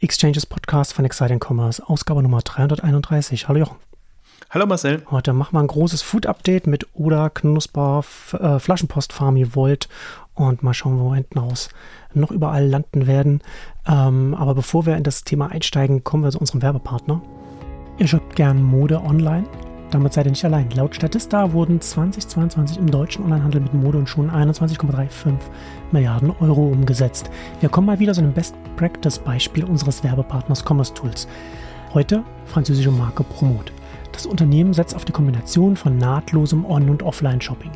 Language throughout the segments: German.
Exchanges Podcast von Exciting Commerce, Ausgabe Nummer 331. Hallo Jochen. Hallo Marcel. Heute machen wir ein großes Food-Update mit Oda, Knusper, äh, Flaschenpost, Farmi, Volt und mal schauen, wo wir hinten raus noch überall landen werden. Ähm, aber bevor wir in das Thema einsteigen, kommen wir zu unserem Werbepartner. Ihr shoppt gern Mode online? Damit seid ihr nicht allein. Laut Statista wurden 2022 im deutschen Onlinehandel mit Mode und Schuhen 21,35 Milliarden Euro umgesetzt. Wir kommen mal wieder zu einem Best-Practice-Beispiel unseres Werbepartners Commerce Tools. Heute französische Marke Promote. Das Unternehmen setzt auf die Kombination von nahtlosem On- und Offline-Shopping.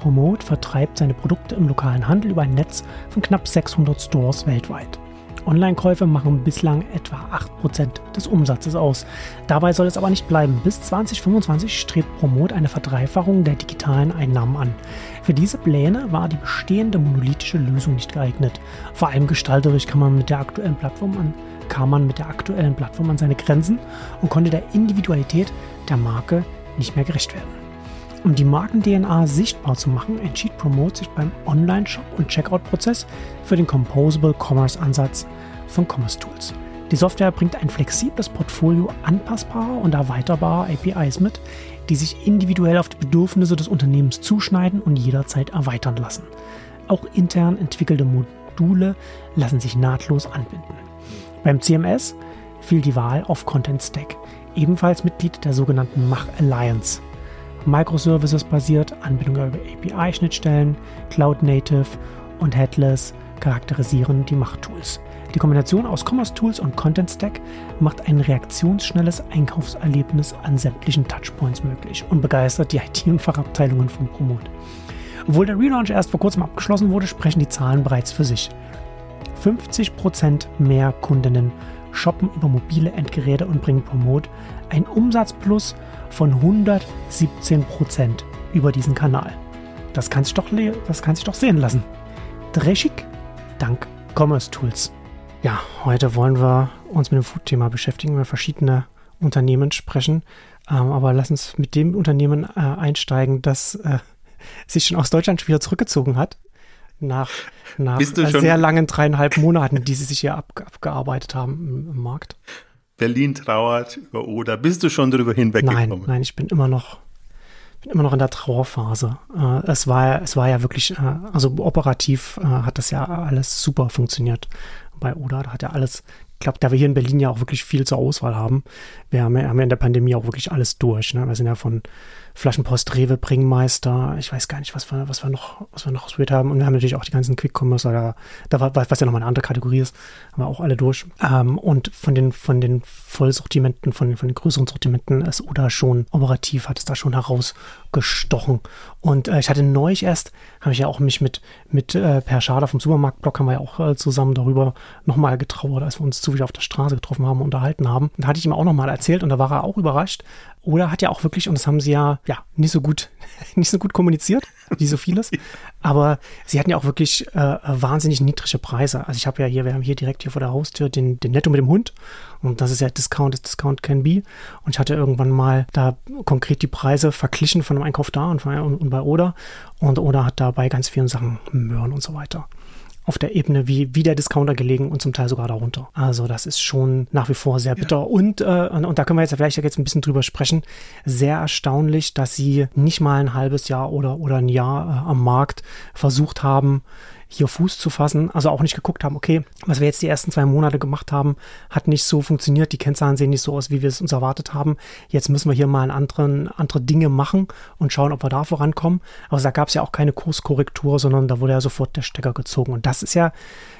Promote vertreibt seine Produkte im lokalen Handel über ein Netz von knapp 600 Stores weltweit. Online-Käufe machen bislang etwa 8% des Umsatzes aus. Dabei soll es aber nicht bleiben. Bis 2025 strebt Promote eine Verdreifachung der digitalen Einnahmen an. Für diese Pläne war die bestehende monolithische Lösung nicht geeignet. Vor allem gestalterisch kann man mit der aktuellen Plattform an, kam man mit der aktuellen Plattform an seine Grenzen und konnte der Individualität der Marke nicht mehr gerecht werden. Um die Marken-DNA sichtbar zu machen, entschied Promote sich beim Online-Shop- und Checkout-Prozess für den Composable Commerce-Ansatz von Commerce Tools. Die Software bringt ein flexibles Portfolio anpassbarer und erweiterbarer APIs mit, die sich individuell auf die Bedürfnisse des Unternehmens zuschneiden und jederzeit erweitern lassen. Auch intern entwickelte Module lassen sich nahtlos anbinden. Beim CMS fiel die Wahl auf Content Stack, ebenfalls Mitglied der sogenannten Mach Alliance. Microservices basiert, Anbindung über API-Schnittstellen, Cloud Native und Headless charakterisieren die Macht-Tools. Die Kombination aus Commerce Tools und Content Stack macht ein reaktionsschnelles Einkaufserlebnis an sämtlichen Touchpoints möglich und begeistert die IT- und Fachabteilungen von Promote. Obwohl der Relaunch erst vor kurzem abgeschlossen wurde, sprechen die Zahlen bereits für sich. 50% mehr Kundinnen shoppen über mobile Endgeräte und bringen Promote ein Umsatzplus von 117% über diesen Kanal. Das kann sich doch, das kann sich doch sehen lassen. Dreschig dank Commerce Tools. Ja, heute wollen wir uns mit dem Food-Thema beschäftigen, über verschiedene Unternehmen sprechen. Ähm, aber lass uns mit dem Unternehmen äh, einsteigen, das äh, sich schon aus Deutschland wieder zurückgezogen hat. Nach, nach sehr langen dreieinhalb Monaten, die sie sich hier ab, abgearbeitet haben im, im Markt. Berlin trauert über Oder. Bist du schon darüber hinweggekommen? Nein, nein, ich bin immer noch, bin immer noch in der Trauerphase. Äh, es war, es war ja wirklich, äh, also operativ äh, hat das ja alles super funktioniert bei Oder. Da hat ja alles, glaube, da wir hier in Berlin ja auch wirklich viel zur Auswahl haben. Wir haben ja, haben ja in der Pandemie auch wirklich alles durch. Ne? Wir sind ja von Flaschenpost, Rewe, Bringmeister, ich weiß gar nicht, was wir, was wir noch, was wir noch ausprobiert haben. Und wir haben natürlich auch die ganzen Quick-Commerce, da, da war, was ja nochmal eine andere Kategorie ist, haben wir auch alle durch. Ähm, und von den, von den Vollsortimenten, von, von den größeren Sortimenten ist Oda schon operativ, hat es da schon herausgestochen. Und äh, ich hatte neulich erst, habe ich ja auch mich mit, mit äh, Per Schader vom Supermarktblog, haben wir ja auch äh, zusammen darüber nochmal getrauert, als wir uns zufällig auf der Straße getroffen haben und unterhalten haben. Da hatte ich ihm auch nochmal erzählt und da war er auch überrascht, oder hat ja auch wirklich, und das haben sie ja, ja, nicht so gut, nicht so gut kommuniziert, wie so vieles. Aber sie hatten ja auch wirklich äh, wahnsinnig niedrige Preise. Also ich habe ja hier, wir haben hier direkt hier vor der Haustür den, den Netto mit dem Hund. Und das ist ja Discount, ist Discount can be. Und ich hatte irgendwann mal da konkret die Preise verglichen von einem Einkauf da und, und bei Oda. Und Oda hat dabei ganz vielen Sachen Möhren und so weiter auf der Ebene wie, wie der Discounter gelegen und zum Teil sogar darunter. Also das ist schon nach wie vor sehr bitter. Ja. Und, äh, und, und, da können wir jetzt vielleicht jetzt ein bisschen drüber sprechen. Sehr erstaunlich, dass sie nicht mal ein halbes Jahr oder, oder ein Jahr äh, am Markt versucht haben, hier Fuß zu fassen, also auch nicht geguckt haben, okay, was wir jetzt die ersten zwei Monate gemacht haben, hat nicht so funktioniert, die Kennzahlen sehen nicht so aus, wie wir es uns erwartet haben. Jetzt müssen wir hier mal anderen, andere Dinge machen und schauen, ob wir da vorankommen. Aber da gab es ja auch keine Kurskorrektur, sondern da wurde ja sofort der Stecker gezogen. Und das ist ja,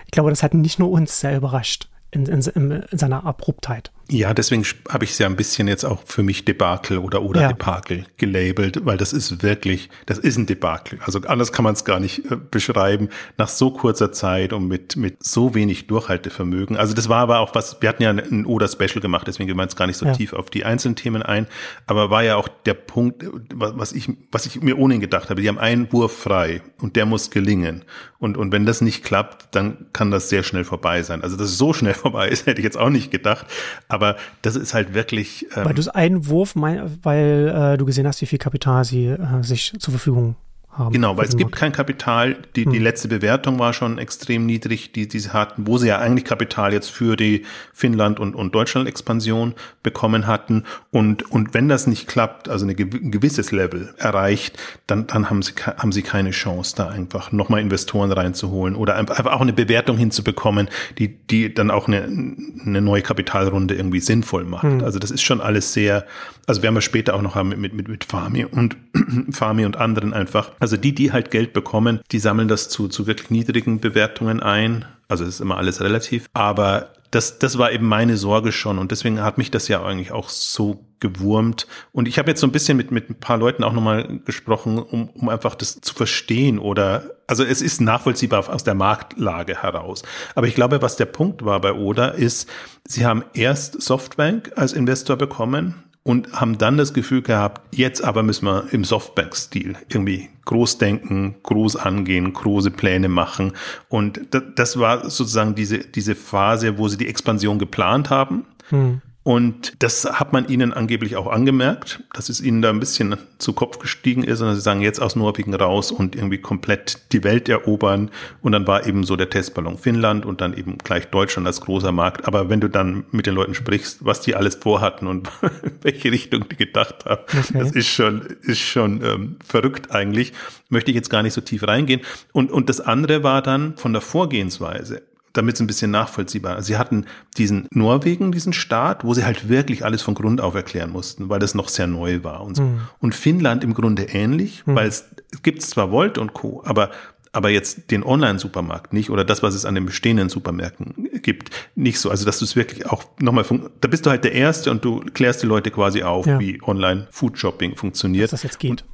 ich glaube, das hat nicht nur uns sehr überrascht in, in, in seiner Abruptheit. Ja, deswegen habe ich es ja ein bisschen jetzt auch für mich Debakel oder oder ja. Debakel gelabelt, weil das ist wirklich, das ist ein Debakel. Also anders kann man es gar nicht äh, beschreiben. Nach so kurzer Zeit und mit mit so wenig Durchhaltevermögen. Also das war aber auch was. Wir hatten ja ein Oder Special gemacht, deswegen gehen wir jetzt gar nicht so ja. tief auf die einzelnen Themen ein. Aber war ja auch der Punkt, was ich was ich mir ohnehin gedacht habe. Die haben einen Wurf frei und der muss gelingen. Und und wenn das nicht klappt, dann kann das sehr schnell vorbei sein. Also dass es so schnell vorbei ist, hätte ich jetzt auch nicht gedacht. Aber das ist halt wirklich. Ähm weil du es einen Wurf, mein, weil äh, du gesehen hast, wie viel Kapital sie äh, sich zur Verfügung haben. Genau, weil es gibt kein Kapital. Die, hm. die letzte Bewertung war schon extrem niedrig, die, die sie hatten, wo sie ja eigentlich Kapital jetzt für die Finnland- und, und Deutschland-Expansion bekommen hatten. Und, und wenn das nicht klappt, also eine, ein gewisses Level erreicht, dann, dann haben sie, haben sie keine Chance, da einfach nochmal Investoren reinzuholen oder einfach auch eine Bewertung hinzubekommen, die, die dann auch eine, eine neue Kapitalrunde irgendwie sinnvoll macht. Hm. Also das ist schon alles sehr, also werden wir später auch noch haben mit, mit, mit Farmi und Farmi und anderen einfach. Also die, die halt Geld bekommen, die sammeln das zu, zu wirklich niedrigen Bewertungen ein. Also es ist immer alles relativ. Aber das, das war eben meine Sorge schon und deswegen hat mich das ja eigentlich auch so gewurmt. Und ich habe jetzt so ein bisschen mit, mit ein paar Leuten auch nochmal gesprochen, um, um einfach das zu verstehen oder, also es ist nachvollziehbar aus der Marktlage heraus. Aber ich glaube, was der Punkt war bei Oda ist, sie haben erst Softbank als Investor bekommen, und haben dann das Gefühl gehabt, jetzt aber müssen wir im Softbank-Stil irgendwie groß denken, groß angehen, große Pläne machen. Und das war sozusagen diese, diese Phase, wo sie die Expansion geplant haben. Hm. Und das hat man ihnen angeblich auch angemerkt, dass es ihnen da ein bisschen zu Kopf gestiegen ist und sie sagen, jetzt aus Norwegen raus und irgendwie komplett die Welt erobern. Und dann war eben so der Testballon Finnland und dann eben gleich Deutschland als großer Markt. Aber wenn du dann mit den Leuten sprichst, was die alles vorhatten und welche Richtung die gedacht haben, okay. das ist schon, ist schon ähm, verrückt eigentlich. Möchte ich jetzt gar nicht so tief reingehen. Und, und das andere war dann von der Vorgehensweise damit es ein bisschen nachvollziehbar. Sie hatten diesen Norwegen, diesen Staat, wo sie halt wirklich alles von Grund auf erklären mussten, weil das noch sehr neu war und so. Mhm. Und Finnland im Grunde ähnlich, mhm. weil es gibt zwar Volt und Co., aber aber jetzt den Online-Supermarkt nicht oder das, was es an den bestehenden Supermärkten gibt, nicht so. Also dass du es wirklich auch nochmal, da bist du halt der Erste und du klärst die Leute quasi auf, ja. wie Online-Food-Shopping funktioniert. Dass das jetzt geht,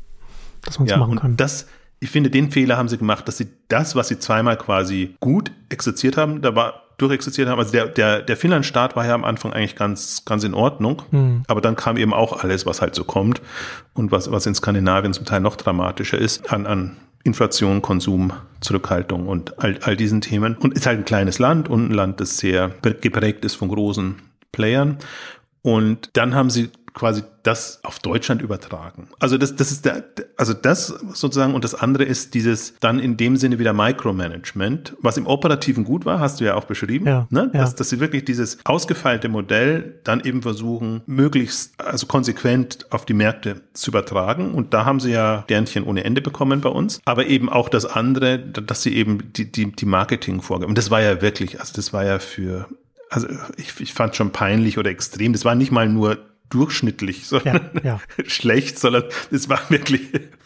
dass man es ja, machen kann. Und das ich finde, den Fehler haben sie gemacht, dass sie das, was sie zweimal quasi gut exerziert haben, da war durchexerziert haben. Also der, der, der Finnland-Start war ja am Anfang eigentlich ganz, ganz in Ordnung. Mhm. Aber dann kam eben auch alles, was halt so kommt und was, was in Skandinavien zum Teil noch dramatischer ist, an, an Inflation, Konsum, Zurückhaltung und all, all diesen Themen. Und ist halt ein kleines Land und ein Land, das sehr geprägt ist von großen Playern. Und dann haben sie quasi das auf Deutschland übertragen. Also das, das ist der, also das sozusagen und das andere ist dieses dann in dem Sinne wieder Micromanagement, was im Operativen gut war, hast du ja auch beschrieben, ja, ne? Dass, ja. dass sie wirklich dieses ausgefeilte Modell dann eben versuchen, möglichst, also konsequent auf die Märkte zu übertragen. Und da haben sie ja Sternchen ohne Ende bekommen bei uns. Aber eben auch das andere, dass sie eben die, die, die Marketing vorgeben. Und das war ja wirklich, also das war ja für also ich, ich fand schon peinlich oder extrem. Das war nicht mal nur durchschnittlich, sondern ja, ja. schlecht, sondern es war wirklich.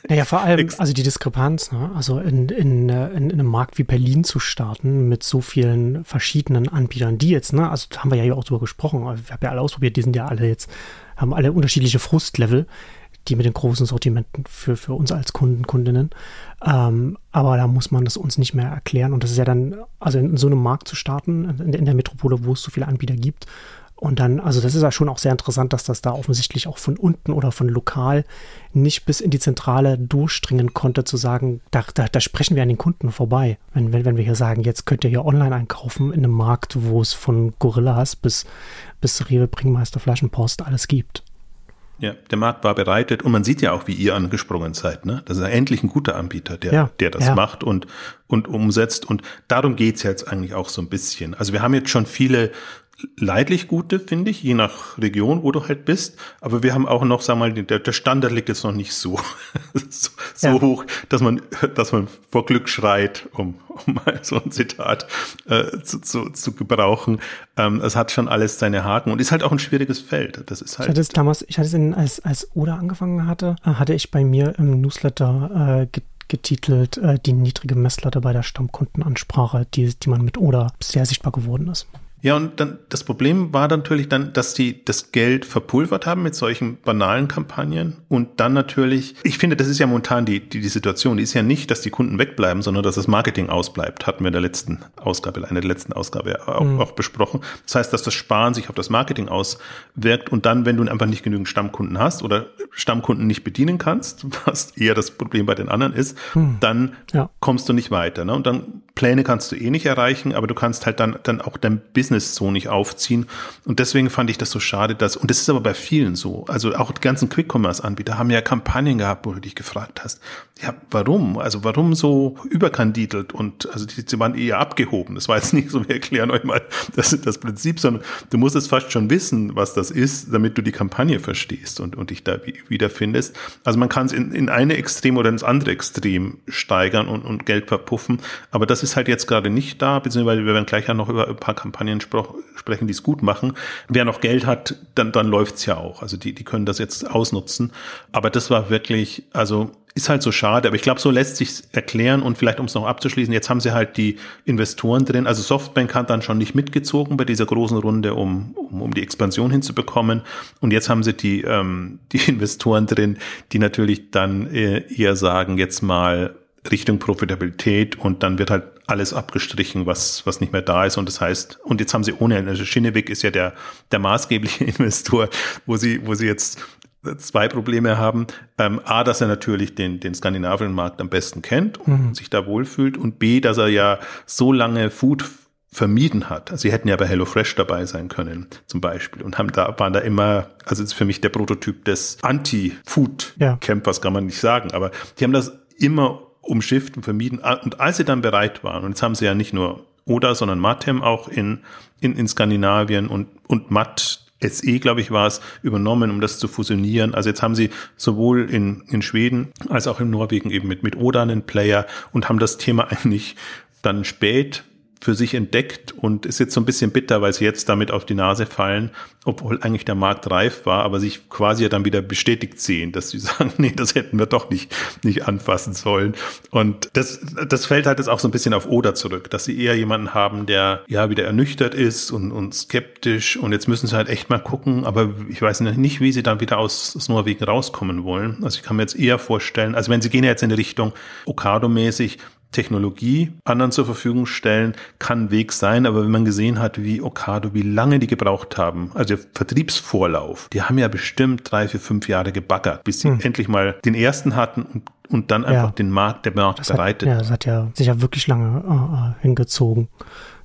Naja, vor allem, also die Diskrepanz, ne? also in, in, in, in einem Markt wie Berlin zu starten mit so vielen verschiedenen Anbietern, die jetzt, ne, also haben wir ja auch drüber gesprochen, wir haben ja alle ausprobiert, die sind ja alle jetzt, haben alle unterschiedliche Frustlevel, die mit den großen Sortimenten für, für uns als Kunden, Kundinnen. Ähm, aber da muss man das uns nicht mehr erklären. Und das ist ja dann, also in, in so einem Markt zu starten, in, in der Metropole, wo es so viele Anbieter gibt, und dann, also das ist ja schon auch sehr interessant, dass das da offensichtlich auch von unten oder von lokal nicht bis in die Zentrale durchdringen konnte, zu sagen, da, da, da sprechen wir an den Kunden vorbei. Wenn, wenn, wenn wir hier sagen, jetzt könnt ihr hier online einkaufen in einem Markt, wo es von Gorillas bis, bis Rewe, Bringmeister, Flaschenpost alles gibt. Ja, der Markt war bereitet und man sieht ja auch, wie ihr angesprungen seid. Ne? Das ist ja endlich ein guter Anbieter, der, ja, der das ja. macht und, und umsetzt. Und darum geht's jetzt eigentlich auch so ein bisschen. Also wir haben jetzt schon viele leidlich gute, finde ich, je nach Region, wo du halt bist. Aber wir haben auch noch, sag mal, der, der Standard liegt jetzt noch nicht so, so, so ja. hoch, dass man, dass man vor Glück schreit, um, um mal so ein Zitat äh, zu, zu, zu gebrauchen. Ähm, es hat schon alles seine Haken und ist halt auch ein schwieriges Feld. Das ist halt. Ich hatte es damals, ich hatte es in, als, als Oda angefangen hatte, äh, hatte ich bei mir im Newsletter äh, getitelt, äh, die niedrige Messlatte bei der Stammkundenansprache, die, die man mit Oda sehr sichtbar geworden ist. Ja, und dann das Problem war dann natürlich dann, dass die das Geld verpulvert haben mit solchen banalen Kampagnen und dann natürlich, ich finde, das ist ja momentan die, die, die Situation, die ist ja nicht, dass die Kunden wegbleiben, sondern dass das Marketing ausbleibt, hatten wir in der letzten Ausgabe, einer der letzten Ausgabe auch, mhm. auch besprochen. Das heißt, dass das Sparen sich auf das Marketing auswirkt und dann, wenn du einfach nicht genügend Stammkunden hast oder Stammkunden nicht bedienen kannst, was eher das Problem bei den anderen ist, mhm. dann ja. kommst du nicht weiter. Ne? Und dann Pläne kannst du eh nicht erreichen, aber du kannst halt dann, dann auch dein Business Business so nicht aufziehen. Und deswegen fand ich das so schade, dass, und das ist aber bei vielen so, also auch die ganzen Quick-Commerce-Anbieter haben ja Kampagnen gehabt, wo du dich gefragt hast, ja, warum? Also warum so überkandidelt und also die, die waren eher abgehoben. Das war jetzt nicht so, wir erklären euch mal das, das Prinzip, sondern du musst es fast schon wissen, was das ist, damit du die Kampagne verstehst und, und dich da wiederfindest. Also man kann es in, in eine Extrem oder ins andere Extrem steigern und, und Geld verpuffen. Aber das ist halt jetzt gerade nicht da, beziehungsweise wir werden gleich ja noch über ein paar Kampagnen sprechen, die es gut machen. Wer noch Geld hat, dann, dann läuft's ja auch. Also die, die können das jetzt ausnutzen. Aber das war wirklich, also ist halt so schade, aber ich glaube, so lässt sich erklären und vielleicht um es noch abzuschließen, jetzt haben sie halt die Investoren drin. Also Softbank hat dann schon nicht mitgezogen bei dieser großen Runde, um, um, um die Expansion hinzubekommen. Und jetzt haben sie die, ähm, die Investoren drin, die natürlich dann äh, eher sagen, jetzt mal Richtung Profitabilität und dann wird halt alles abgestrichen, was, was nicht mehr da ist. Und das heißt, und jetzt haben sie ohne, also Schinneweg ist ja der, der maßgebliche Investor, wo sie, wo sie jetzt zwei Probleme haben. Ähm, A, dass er natürlich den, den skandinavischen Markt am besten kennt und mhm. sich da wohlfühlt. Und B, dass er ja so lange Food vermieden hat. Also sie hätten ja bei HelloFresh dabei sein können, zum Beispiel. Und haben da, waren da immer, also ist für mich der Prototyp des Anti-Food-Campers, ja. kann man nicht sagen. Aber die haben das immer umschifft und vermieden. Und als sie dann bereit waren, und jetzt haben sie ja nicht nur Oda, sondern Matem auch in, in, in Skandinavien und, und Matt SE, glaube ich, war es, übernommen, um das zu fusionieren. Also jetzt haben sie sowohl in, in Schweden als auch in Norwegen eben mit, mit Oda einen Player und haben das Thema eigentlich dann spät für sich entdeckt und ist jetzt so ein bisschen bitter, weil sie jetzt damit auf die Nase fallen, obwohl eigentlich der Markt reif war, aber sich quasi ja dann wieder bestätigt sehen, dass sie sagen, nee, das hätten wir doch nicht, nicht anfassen sollen. Und das, das fällt halt jetzt auch so ein bisschen auf Oder zurück, dass sie eher jemanden haben, der ja wieder ernüchtert ist und, und skeptisch und jetzt müssen sie halt echt mal gucken, aber ich weiß nicht, wie sie dann wieder aus, aus Norwegen rauskommen wollen. Also ich kann mir jetzt eher vorstellen, also wenn sie gehen jetzt in die Richtung Okado-mäßig, Technologie anderen zur Verfügung stellen, kann ein Weg sein, aber wenn man gesehen hat, wie Okado, wie lange die gebraucht haben, also der Vertriebsvorlauf, die haben ja bestimmt drei, vier, fünf Jahre gebaggert, bis sie hm. endlich mal den ersten hatten und, und dann einfach ja. den Markt, der Markt das bereitet. Hat, ja, das hat ja sich ja wirklich lange äh, äh, hingezogen.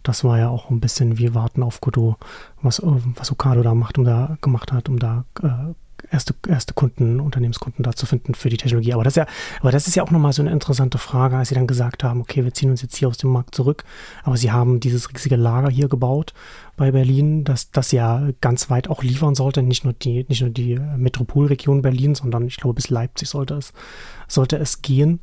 Das war ja auch ein bisschen wie Warten auf Godot, was, äh, was Okado da macht, um da gemacht hat, um da äh, erste, erste Kunden, Unternehmenskunden da zu finden für die Technologie. Aber das ist ja, aber das ist ja auch nochmal so eine interessante Frage, als sie dann gesagt haben, okay, wir ziehen uns jetzt hier aus dem Markt zurück, aber sie haben dieses riesige Lager hier gebaut bei Berlin, das, das ja ganz weit auch liefern sollte, nicht nur die, nicht nur die Metropolregion Berlin, sondern ich glaube bis Leipzig sollte es, sollte es gehen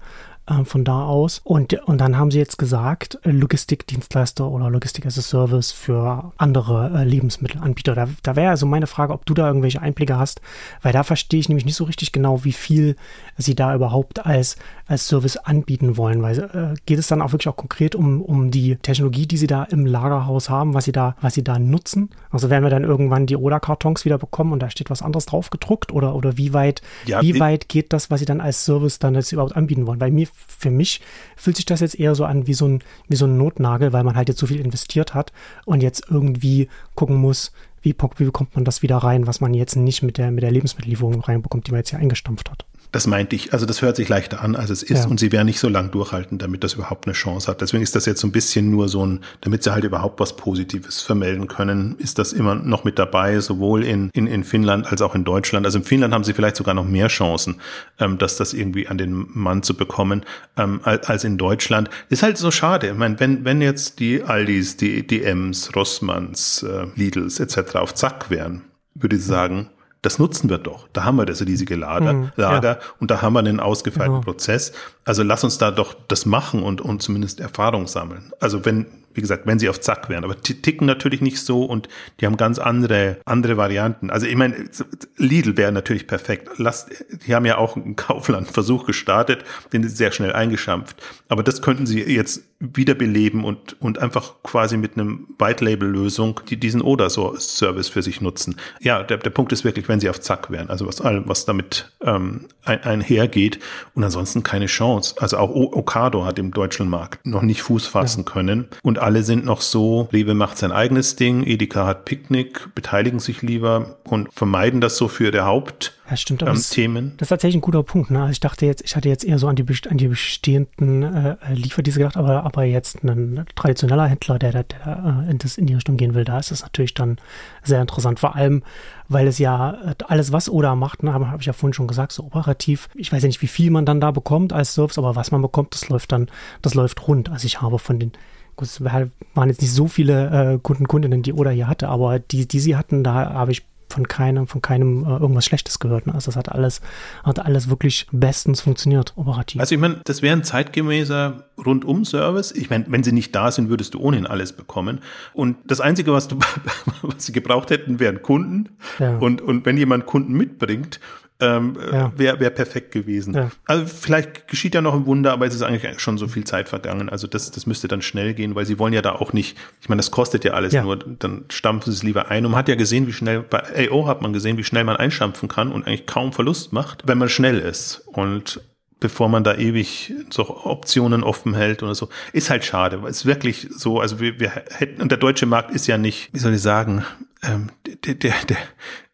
äh, von da aus. Und, und dann haben sie jetzt gesagt, äh, Logistikdienstleister oder Logistik as a Service für andere äh, Lebensmittelanbieter. Da, da wäre also meine Frage, ob du da irgendwelche Einblicke hast, weil da verstehe ich nämlich nicht so richtig genau, wie viel sie da überhaupt als, als Service anbieten wollen. Weil äh, geht es dann auch wirklich auch konkret um, um die Technologie, die sie da im Lagerhaus haben, was sie da, was sie da nutzen? Also werden wir dann irgendwann die Oder-Kartons wieder bekommen und da steht was anderes drauf gedruckt oder, oder wie weit, ja, wie weit geht das, was sie dann als Service dann jetzt überhaupt anbieten wollen? Weil mir für mich fühlt sich das jetzt eher so an wie so ein, wie so ein Notnagel, weil man halt jetzt so viel investiert hat und jetzt irgendwie gucken muss, wie, wie bekommt man das wieder rein, was man jetzt nicht mit der, mit der Lebensmittellieferung reinbekommt, die man jetzt hier eingestampft hat. Das meinte ich. Also das hört sich leichter an, als es ist. Ja. Und sie werden nicht so lange durchhalten, damit das überhaupt eine Chance hat. Deswegen ist das jetzt so ein bisschen nur so ein, damit sie halt überhaupt was Positives vermelden können, ist das immer noch mit dabei, sowohl in, in, in Finnland als auch in Deutschland. Also in Finnland haben sie vielleicht sogar noch mehr Chancen, ähm, dass das irgendwie an den Mann zu bekommen, ähm, als in Deutschland. Ist halt so schade. Ich meine, wenn, wenn jetzt die Aldis, die DMs, Rossmanns, äh, Lidls etc. auf Zack wären, würde ich sagen, das nutzen wir doch. Da haben wir das riesige Lager, mhm, Lager ja. und da haben wir einen ausgefeilten ja. Prozess. Also lass uns da doch das machen und, und zumindest Erfahrung sammeln. Also wenn, wie gesagt, wenn sie auf Zack wären, aber ticken natürlich nicht so und die haben ganz andere, andere Varianten. Also ich meine, Lidl wäre natürlich perfekt. Lasst, die haben ja auch einen Kaufland-Versuch gestartet, den ist sehr schnell eingeschampft. Aber das könnten sie jetzt wiederbeleben und, und einfach quasi mit einem White-Label-Lösung die diesen Oder-Service für sich nutzen. Ja, der, der Punkt ist wirklich, wenn sie auf Zack wären, also was was damit ähm, ein, einhergeht und ansonsten keine Chance. Also auch Okado hat im deutschen Markt noch nicht Fuß fassen ja. können und alle sind noch so, Rewe macht sein eigenes Ding, Edeka hat Picknick, beteiligen sich lieber und vermeiden das so für der Haupt ja, ähm, das, Themen. Das ist tatsächlich ein guter Punkt. Ne? Also ich dachte jetzt, ich hatte jetzt eher so an die, an die bestehenden äh, Lieferdienste gedacht, aber, aber jetzt ein traditioneller Händler, der, der, der äh, in, das, in die Richtung gehen will, da ist es natürlich dann sehr interessant. Vor allem, weil es ja äh, alles, was Oda macht, ne, habe hab ich ja vorhin schon gesagt, so operativ. Ich weiß ja nicht, wie viel man dann da bekommt als Service, aber was man bekommt, das läuft dann, das läuft rund. Also ich habe von den Gut, es waren jetzt nicht so viele äh, Kunden, Kundinnen, die Oda hier hatte, aber die, die sie hatten, da habe ich von keinem, von keinem äh, irgendwas Schlechtes gehört. Ne? Also das hat alles, hat alles wirklich bestens funktioniert, operativ. Also ich meine, das wäre ein zeitgemäßer Rundum-Service. Ich meine, wenn sie nicht da sind, würdest du ohnehin alles bekommen. Und das Einzige, was du, was sie gebraucht hätten, wären Kunden. Ja. Und, und wenn jemand Kunden mitbringt, ähm, ja. wäre wär perfekt gewesen. Ja. Also vielleicht geschieht ja noch ein Wunder, aber es ist eigentlich schon so viel Zeit vergangen. Also das, das müsste dann schnell gehen, weil sie wollen ja da auch nicht, ich meine, das kostet ja alles ja. nur, dann stampfen sie es lieber ein. Und man hat ja gesehen, wie schnell, bei AO hat man gesehen, wie schnell man einstampfen kann und eigentlich kaum Verlust macht, wenn man schnell ist. Und bevor man da ewig so Optionen offen hält oder so. Ist halt schade, weil es wirklich so, also wir, wir hätten, und der deutsche Markt ist ja nicht, wie soll ich sagen, ähm, der, der, der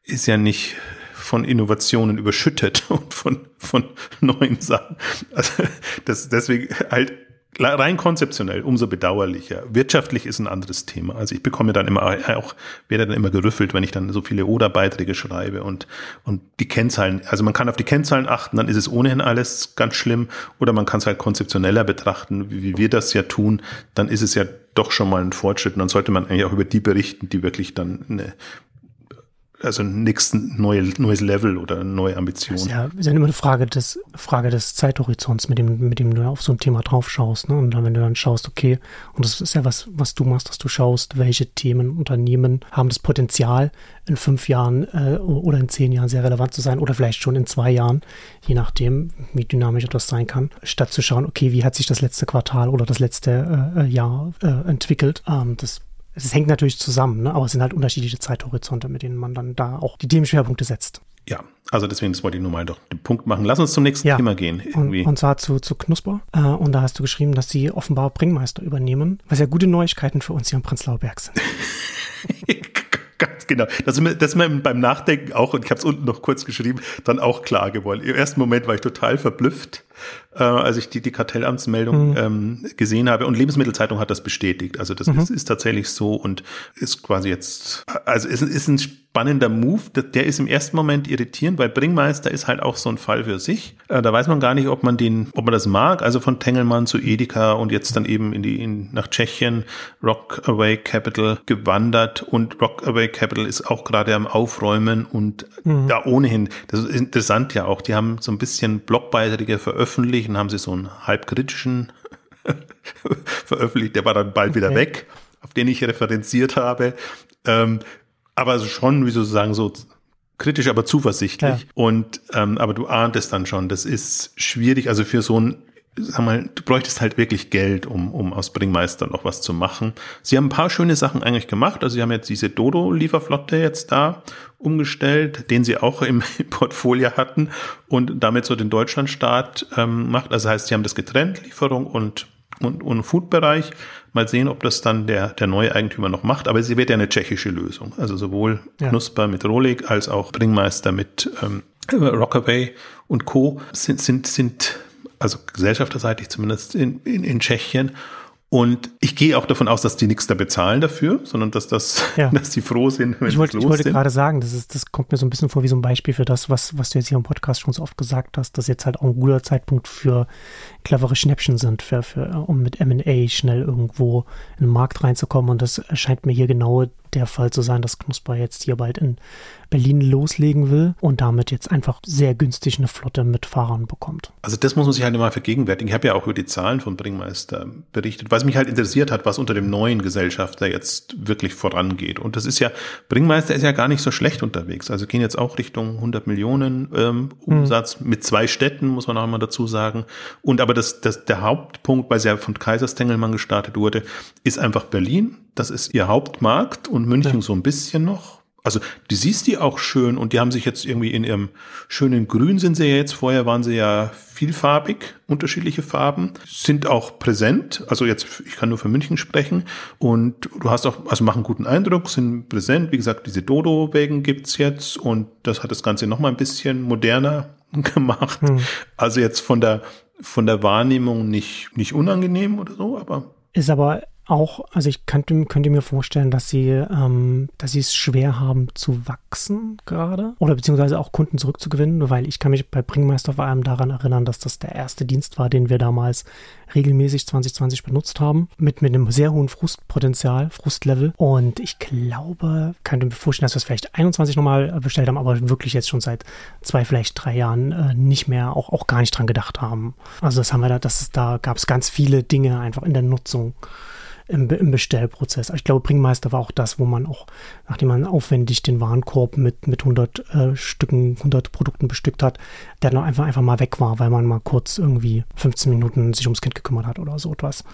ist ja nicht von Innovationen überschüttet und von, von neuen Sachen. Also das, deswegen halt rein konzeptionell umso bedauerlicher. Wirtschaftlich ist ein anderes Thema. Also ich bekomme dann immer auch, werde dann immer gerüffelt, wenn ich dann so viele Oder-Beiträge schreibe und, und die Kennzahlen, also man kann auf die Kennzahlen achten, dann ist es ohnehin alles ganz schlimm oder man kann es halt konzeptioneller betrachten, wie, wie wir das ja tun, dann ist es ja doch schon mal ein Fortschritt und dann sollte man eigentlich auch über die berichten, die wirklich dann eine also nächsten neue, neues Level oder neue Ambition. Das ist ja, ist ja immer eine Frage des, Frage des Zeithorizonts, mit dem, mit dem du auf so ein Thema drauf schaust. Ne? Und dann, wenn du dann schaust, okay, und das ist ja was, was du machst, dass du schaust, welche Themen, Unternehmen haben das Potenzial, in fünf Jahren äh, oder in zehn Jahren sehr relevant zu sein oder vielleicht schon in zwei Jahren, je nachdem, wie dynamisch etwas sein kann, statt zu schauen, okay, wie hat sich das letzte Quartal oder das letzte äh, Jahr äh, entwickelt. Ähm, das es hängt natürlich zusammen, ne? aber es sind halt unterschiedliche Zeithorizonte, mit denen man dann da auch die Themenschwerpunkte setzt. Ja, also deswegen, das wollte ich nur mal doch den Punkt machen. Lass uns zum nächsten ja. Thema gehen. Irgendwie. Und, und zwar zu, zu Knusper. Äh, und da hast du geschrieben, dass sie offenbar Bringmeister übernehmen, was ja gute Neuigkeiten für uns hier im Prenzlauer Berg sind. Ganz genau. Das ist, mir, das ist mir beim Nachdenken auch, und ich habe es unten noch kurz geschrieben, dann auch klar geworden. Im ersten Moment war ich total verblüfft, äh, als ich die, die Kartellamtsmeldung mhm. ähm, gesehen habe. Und Lebensmittelzeitung hat das bestätigt. Also das mhm. ist, ist tatsächlich so und ist quasi jetzt, also ist, ist ein spannender Move. Der ist im ersten Moment irritierend, weil Bringmeister ist halt auch so ein Fall für sich. Äh, da weiß man gar nicht, ob man den, ob man das mag. Also von Tengelmann zu Edeka und jetzt dann eben in die, in, nach Tschechien, Rockaway Capital gewandert und Rockaway Capital ist auch gerade am Aufräumen und mhm. da ohnehin, das ist interessant ja auch, die haben so ein bisschen Blogbeiträge veröffentlicht und haben sie so einen halbkritischen veröffentlicht, der war dann bald okay. wieder weg, auf den ich referenziert habe. Ähm, aber schon, wie sozusagen, so kritisch, aber zuversichtlich. Ja. Und ähm, aber du ahntest dann schon, das ist schwierig. Also für so ein, sag mal, du bräuchtest halt wirklich Geld, um, um aus Bringmeister noch was zu machen. Sie haben ein paar schöne Sachen eigentlich gemacht. Also sie haben jetzt diese Dodo-Lieferflotte jetzt da umgestellt, den sie auch im Portfolio hatten und damit so den Deutschlandstart ähm, macht. Also heißt, sie haben das getrennt, Lieferung und und, und Food-Bereich. Mal sehen, ob das dann der, der neue Eigentümer noch macht. Aber sie wird ja eine tschechische Lösung. Also sowohl ja. Knusper mit Rolik als auch Bringmeister mit ähm, Rockaway und Co. sind, sind, sind also gesellschafterseitig zumindest in, in, in Tschechien. Und ich gehe auch davon aus, dass die nichts da bezahlen dafür, sondern dass das, ja. dass die froh sind, wenn ich wollte, los Ich wollte sind. gerade sagen, das ist, das kommt mir so ein bisschen vor wie so ein Beispiel für das, was, was du jetzt hier im Podcast schon so oft gesagt hast, dass jetzt halt auch ein guter Zeitpunkt für clevere Schnäppchen sind, für, für, um mit M&A schnell irgendwo in den Markt reinzukommen. Und das erscheint mir hier genau der Fall zu sein, dass Knusper jetzt hier bald in Berlin loslegen will und damit jetzt einfach sehr günstig eine Flotte mit Fahrern bekommt. Also das muss man sich halt immer vergegenwärtigen. Ich habe ja auch über die Zahlen von Bringmeister berichtet, was mich halt interessiert hat, was unter dem neuen Gesellschafter jetzt wirklich vorangeht. Und das ist ja, Bringmeister ist ja gar nicht so schlecht unterwegs. Also gehen jetzt auch Richtung 100 Millionen ähm, Umsatz hm. mit zwei Städten, muss man auch mal dazu sagen. Und aber das, das, der Hauptpunkt, weil sie ja von Kaiserstengelmann gestartet wurde, ist einfach Berlin das ist ihr Hauptmarkt und München ja. so ein bisschen noch. Also du siehst die auch schön und die haben sich jetzt irgendwie in ihrem schönen Grün sind sie ja jetzt. Vorher waren sie ja vielfarbig, unterschiedliche Farben, sind auch präsent. Also jetzt, ich kann nur für München sprechen und du hast auch, also machen guten Eindruck, sind präsent. Wie gesagt, diese Dodo-Wägen gibt's jetzt und das hat das Ganze nochmal ein bisschen moderner gemacht. Hm. Also jetzt von der, von der Wahrnehmung nicht, nicht unangenehm oder so, aber. Ist aber auch, also ich könnte, könnte mir vorstellen, dass sie, ähm, dass sie es schwer haben zu wachsen gerade oder beziehungsweise auch Kunden zurückzugewinnen, weil ich kann mich bei Bringmeister vor allem daran erinnern, dass das der erste Dienst war, den wir damals regelmäßig 2020 benutzt haben, mit, mit einem sehr hohen Frustpotenzial, Frustlevel und ich glaube, könnte mir vorstellen, dass wir es vielleicht 21 nochmal bestellt haben, aber wirklich jetzt schon seit zwei, vielleicht drei Jahren äh, nicht mehr, auch, auch gar nicht dran gedacht haben. Also das haben wir da, das ist, da gab es ganz viele Dinge einfach in der Nutzung im, im Bestellprozess. Also ich glaube, Bringmeister war auch das, wo man auch, nachdem man aufwendig den Warenkorb mit, mit 100 äh, Stücken, 100 Produkten bestückt hat, der dann einfach, einfach mal weg war, weil man mal kurz irgendwie 15 Minuten sich ums Kind gekümmert hat oder so etwas.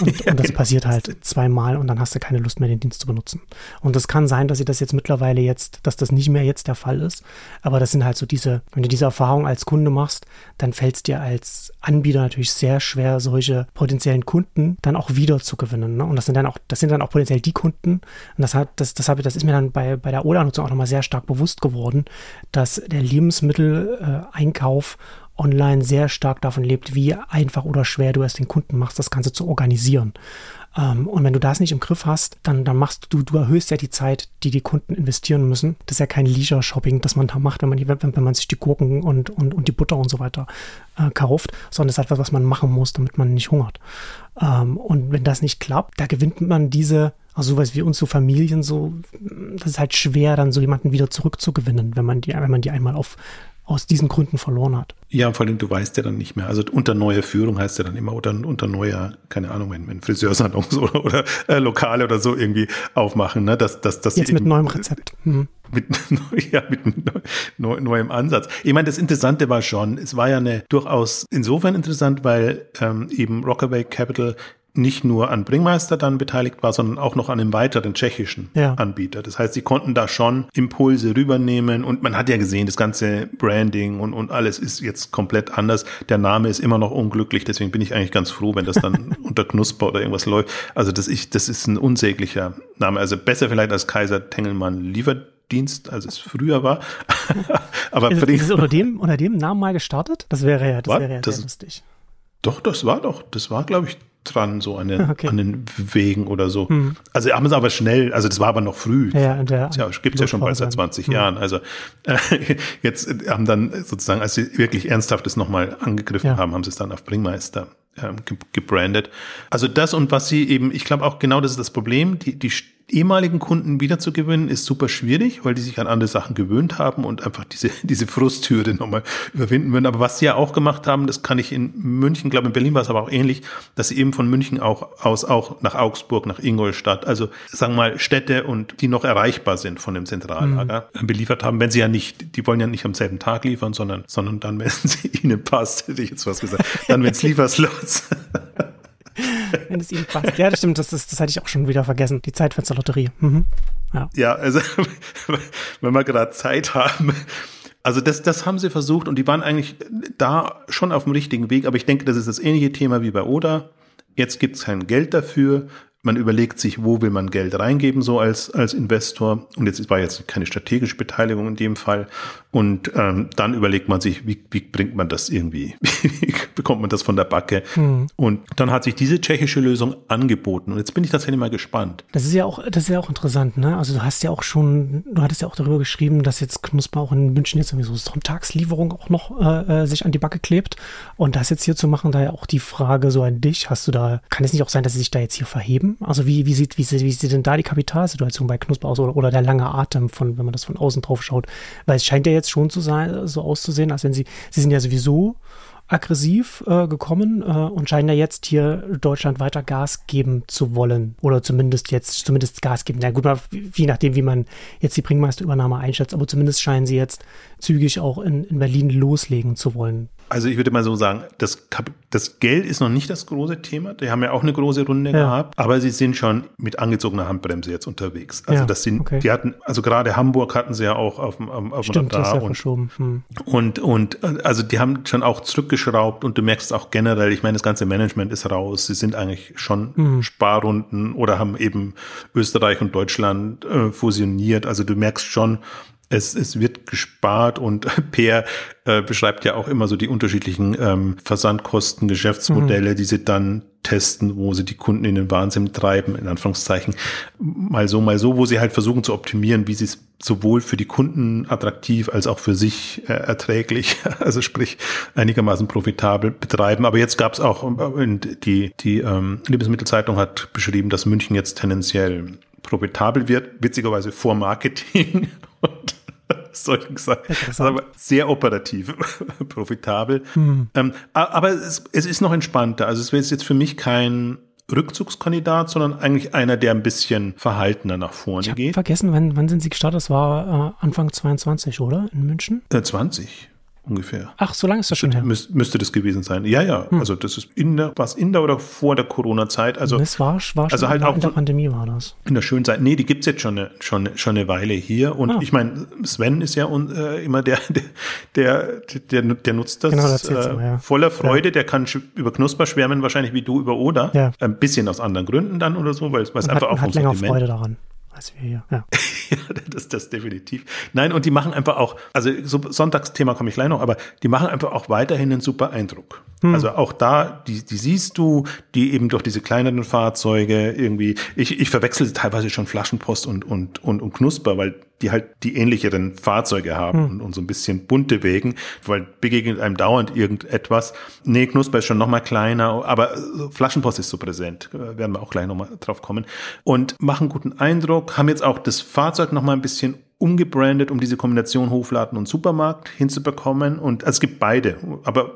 Und, ja, und das passiert halt zweimal und dann hast du keine Lust mehr, den Dienst zu benutzen. Und es kann sein, dass sie das jetzt mittlerweile jetzt, dass das nicht mehr jetzt der Fall ist. Aber das sind halt so diese, wenn du diese Erfahrung als Kunde machst, dann fällt es dir als Anbieter natürlich sehr schwer, solche potenziellen Kunden dann auch wieder zu gewinnen. Ne? Und das sind dann auch, das sind dann auch potenziell die Kunden. Und das hat, das, das habe, das ist mir dann bei, bei der Ola-Nutzung auch nochmal sehr stark bewusst geworden, dass der Lebensmitteleinkauf online sehr stark davon lebt, wie einfach oder schwer du es den Kunden machst, das Ganze zu organisieren. Ähm, und wenn du das nicht im Griff hast, dann, dann machst du, du erhöhst ja die Zeit, die die Kunden investieren müssen. Das ist ja kein Leisure-Shopping, das man da macht, wenn man, die, wenn, wenn man sich die Gurken und, und, und die Butter und so weiter äh, kauft, sondern es ist etwas, was man machen muss, damit man nicht hungert. Ähm, und wenn das nicht klappt, da gewinnt man diese also sowas wie uns so Familien so, das ist halt schwer, dann so jemanden wieder zurückzugewinnen, wenn man die, wenn man die einmal auf aus diesen Gründen verloren hat. Ja, vor allem, du weißt ja dann nicht mehr. Also unter neuer Führung heißt ja dann immer, oder unter neuer, keine Ahnung, wenn, wenn Friseursalons oder, oder äh, Lokale oder so irgendwie aufmachen. Ne? Das, das, das Jetzt mit neuem Rezept. Mhm. Mit, ja, mit neu, neuem Ansatz. Ich meine, das Interessante war schon, es war ja eine durchaus insofern interessant, weil ähm, eben Rockaway Capital nicht nur an Bringmeister dann beteiligt war, sondern auch noch an einem weiteren tschechischen ja. Anbieter. Das heißt, sie konnten da schon Impulse rübernehmen und man hat ja gesehen, das ganze Branding und, und alles ist jetzt komplett anders. Der Name ist immer noch unglücklich, deswegen bin ich eigentlich ganz froh, wenn das dann unter Knusper oder irgendwas läuft. Also das, ich, das ist ein unsäglicher Name. Also besser vielleicht als Kaiser Tengelmann Lieferdienst, als es früher war. Aber ist, ist es unter dem, unter dem Namen mal gestartet? Das wäre ja, das wäre ja das, lustig. Doch, das war doch, das war, glaube ich, dran, so an den, okay. an den Wegen oder so. Hm. Also haben es aber schnell, also das war aber noch früh. Ja, der ja, gibt es ja schon bald seit 20 hm. Jahren. Also äh, jetzt haben dann sozusagen, als sie wirklich ernsthaft es nochmal angegriffen ja. haben, haben sie es dann auf Bringmeister ähm, gebrandet. Also das und was sie eben, ich glaube auch genau das ist das Problem, die, die ehemaligen Kunden wiederzugewinnen, ist super schwierig, weil die sich an andere Sachen gewöhnt haben und einfach diese, diese Frusthürde nochmal überwinden würden. Aber was sie ja auch gemacht haben, das kann ich in München, glaube in Berlin war es aber auch ähnlich, dass sie eben von München auch aus auch nach Augsburg, nach Ingolstadt, also sagen wir mal Städte und die noch erreichbar sind von dem Zentrallager mhm. beliefert haben, wenn sie ja nicht, die wollen ja nicht am selben Tag liefern, sondern, sondern dann, wenn es ihnen passt, hätte ich jetzt was gesagt, dann, wenn es Lieferslots wenn es ihnen passt. Ja, das stimmt, das, das, das hatte ich auch schon wieder vergessen. Die Zeitfensterlotterie. Mhm. Ja. ja, also wenn wir gerade Zeit haben. Also das, das haben sie versucht und die waren eigentlich da schon auf dem richtigen Weg, aber ich denke, das ist das ähnliche Thema wie bei Oda. Jetzt gibt es kein Geld dafür. Man überlegt sich, wo will man Geld reingeben, so als, als Investor. Und jetzt war jetzt keine strategische Beteiligung in dem Fall. Und ähm, dann überlegt man sich, wie, wie bringt man das irgendwie, wie bekommt man das von der Backe? Hm. Und dann hat sich diese tschechische Lösung angeboten. Und jetzt bin ich tatsächlich mal gespannt. Das ist ja auch, das ist ja auch interessant, ne? Also du hast ja auch schon, du hattest ja auch darüber geschrieben, dass jetzt Knusper auch in München jetzt irgendwie so Sonntagslieferung auch noch äh, äh, sich an die Backe klebt. Und das jetzt hier zu machen, da ja auch die Frage so an dich, hast du da, kann es nicht auch sein, dass sie sich da jetzt hier verheben? Also wie, wie, sieht, wie, wie sieht denn da die Kapitalsituation bei Knusper aus oder, oder der lange Atem von, wenn man das von außen drauf schaut? Weil es scheint ja jetzt schon zu sein, so auszusehen, als wenn sie, sie sind ja sowieso aggressiv äh, gekommen äh, und scheinen ja jetzt hier Deutschland weiter Gas geben zu wollen. Oder zumindest jetzt, zumindest Gas geben. Ja gut, je nachdem, wie man jetzt die Bringmeisterübernahme einschätzt, aber zumindest scheinen sie jetzt zügig auch in, in Berlin loslegen zu wollen. Also ich würde mal so sagen, das, das Geld ist noch nicht das große Thema. Die haben ja auch eine große Runde ja. gehabt, aber sie sind schon mit angezogener Handbremse jetzt unterwegs. Also ja, das sind, okay. die hatten, also gerade Hamburg hatten sie ja auch auf dem, auf Stimmt, dem Radar. Ja und, verschoben. Hm. und, und, also die haben schon auch zurückgeschraubt und du merkst auch generell, ich meine, das ganze Management ist raus. Sie sind eigentlich schon hm. Sparrunden oder haben eben Österreich und Deutschland äh, fusioniert. Also du merkst schon, es, es wird gespart und Peer äh, beschreibt ja auch immer so die unterschiedlichen ähm, Versandkosten, Geschäftsmodelle, mhm. die sie dann testen, wo sie die Kunden in den Wahnsinn treiben, in Anführungszeichen. Mal so, mal so, wo sie halt versuchen zu optimieren, wie sie es sowohl für die Kunden attraktiv als auch für sich äh, erträglich, also sprich einigermaßen profitabel betreiben. Aber jetzt gab es auch, äh, die, die ähm, Lebensmittelzeitung hat beschrieben, dass München jetzt tendenziell profitabel wird, witzigerweise vor Marketing und solchen Sachen. Also sehr operativ, profitabel. Hm. Ähm, aber es, es, ist noch entspannter. Also es wäre jetzt für mich kein Rückzugskandidat, sondern eigentlich einer, der ein bisschen verhaltener nach vorne ich geht. vergessen, wann, wann sind Sie gestartet? Das war äh, Anfang 22, oder? In München? Äh, 20 ungefähr. Ach, so lange ist das schon her. Müs müsste das gewesen sein. Ja, ja. Hm. Also das ist in der, was in der oder vor der Corona-Zeit. Also das war, war also halt auch in der Pandemie war das. In der schönen Zeit. Nee, die gibt's jetzt schon eine, schon, schon eine Weile hier. Und ah. ich meine, Sven ist ja äh, immer der, der, der, der, der nutzt das, genau, das äh, immer, ja. voller Freude. Ja. Der kann über Knusper schwärmen, wahrscheinlich wie du über Oder. Ja. Ein bisschen aus anderen Gründen dann oder so, weil es einfach hat, auch hat länger Freude daran als wir hier. Ja. ja, das, das definitiv. Nein, und die machen einfach auch, also so Sonntagsthema komme ich gleich noch, aber die machen einfach auch weiterhin einen super Eindruck. Hm. Also auch da, die, die siehst du, die eben durch diese kleineren Fahrzeuge irgendwie, ich, ich verwechsel teilweise schon Flaschenpost und, und, und, und Knusper, weil die halt die ähnlicheren Fahrzeuge haben hm. und, und, so ein bisschen bunte Wegen, weil begegnet einem dauernd irgendetwas. Nee, Knusper ist schon noch mal kleiner, aber Flaschenpost ist so präsent, äh, werden wir auch gleich noch mal drauf kommen. Und machen guten Eindruck, haben jetzt auch das Fahrzeug noch mal ein bisschen umgebrandet, um diese Kombination Hofladen und Supermarkt hinzubekommen. Und also es gibt beide. Aber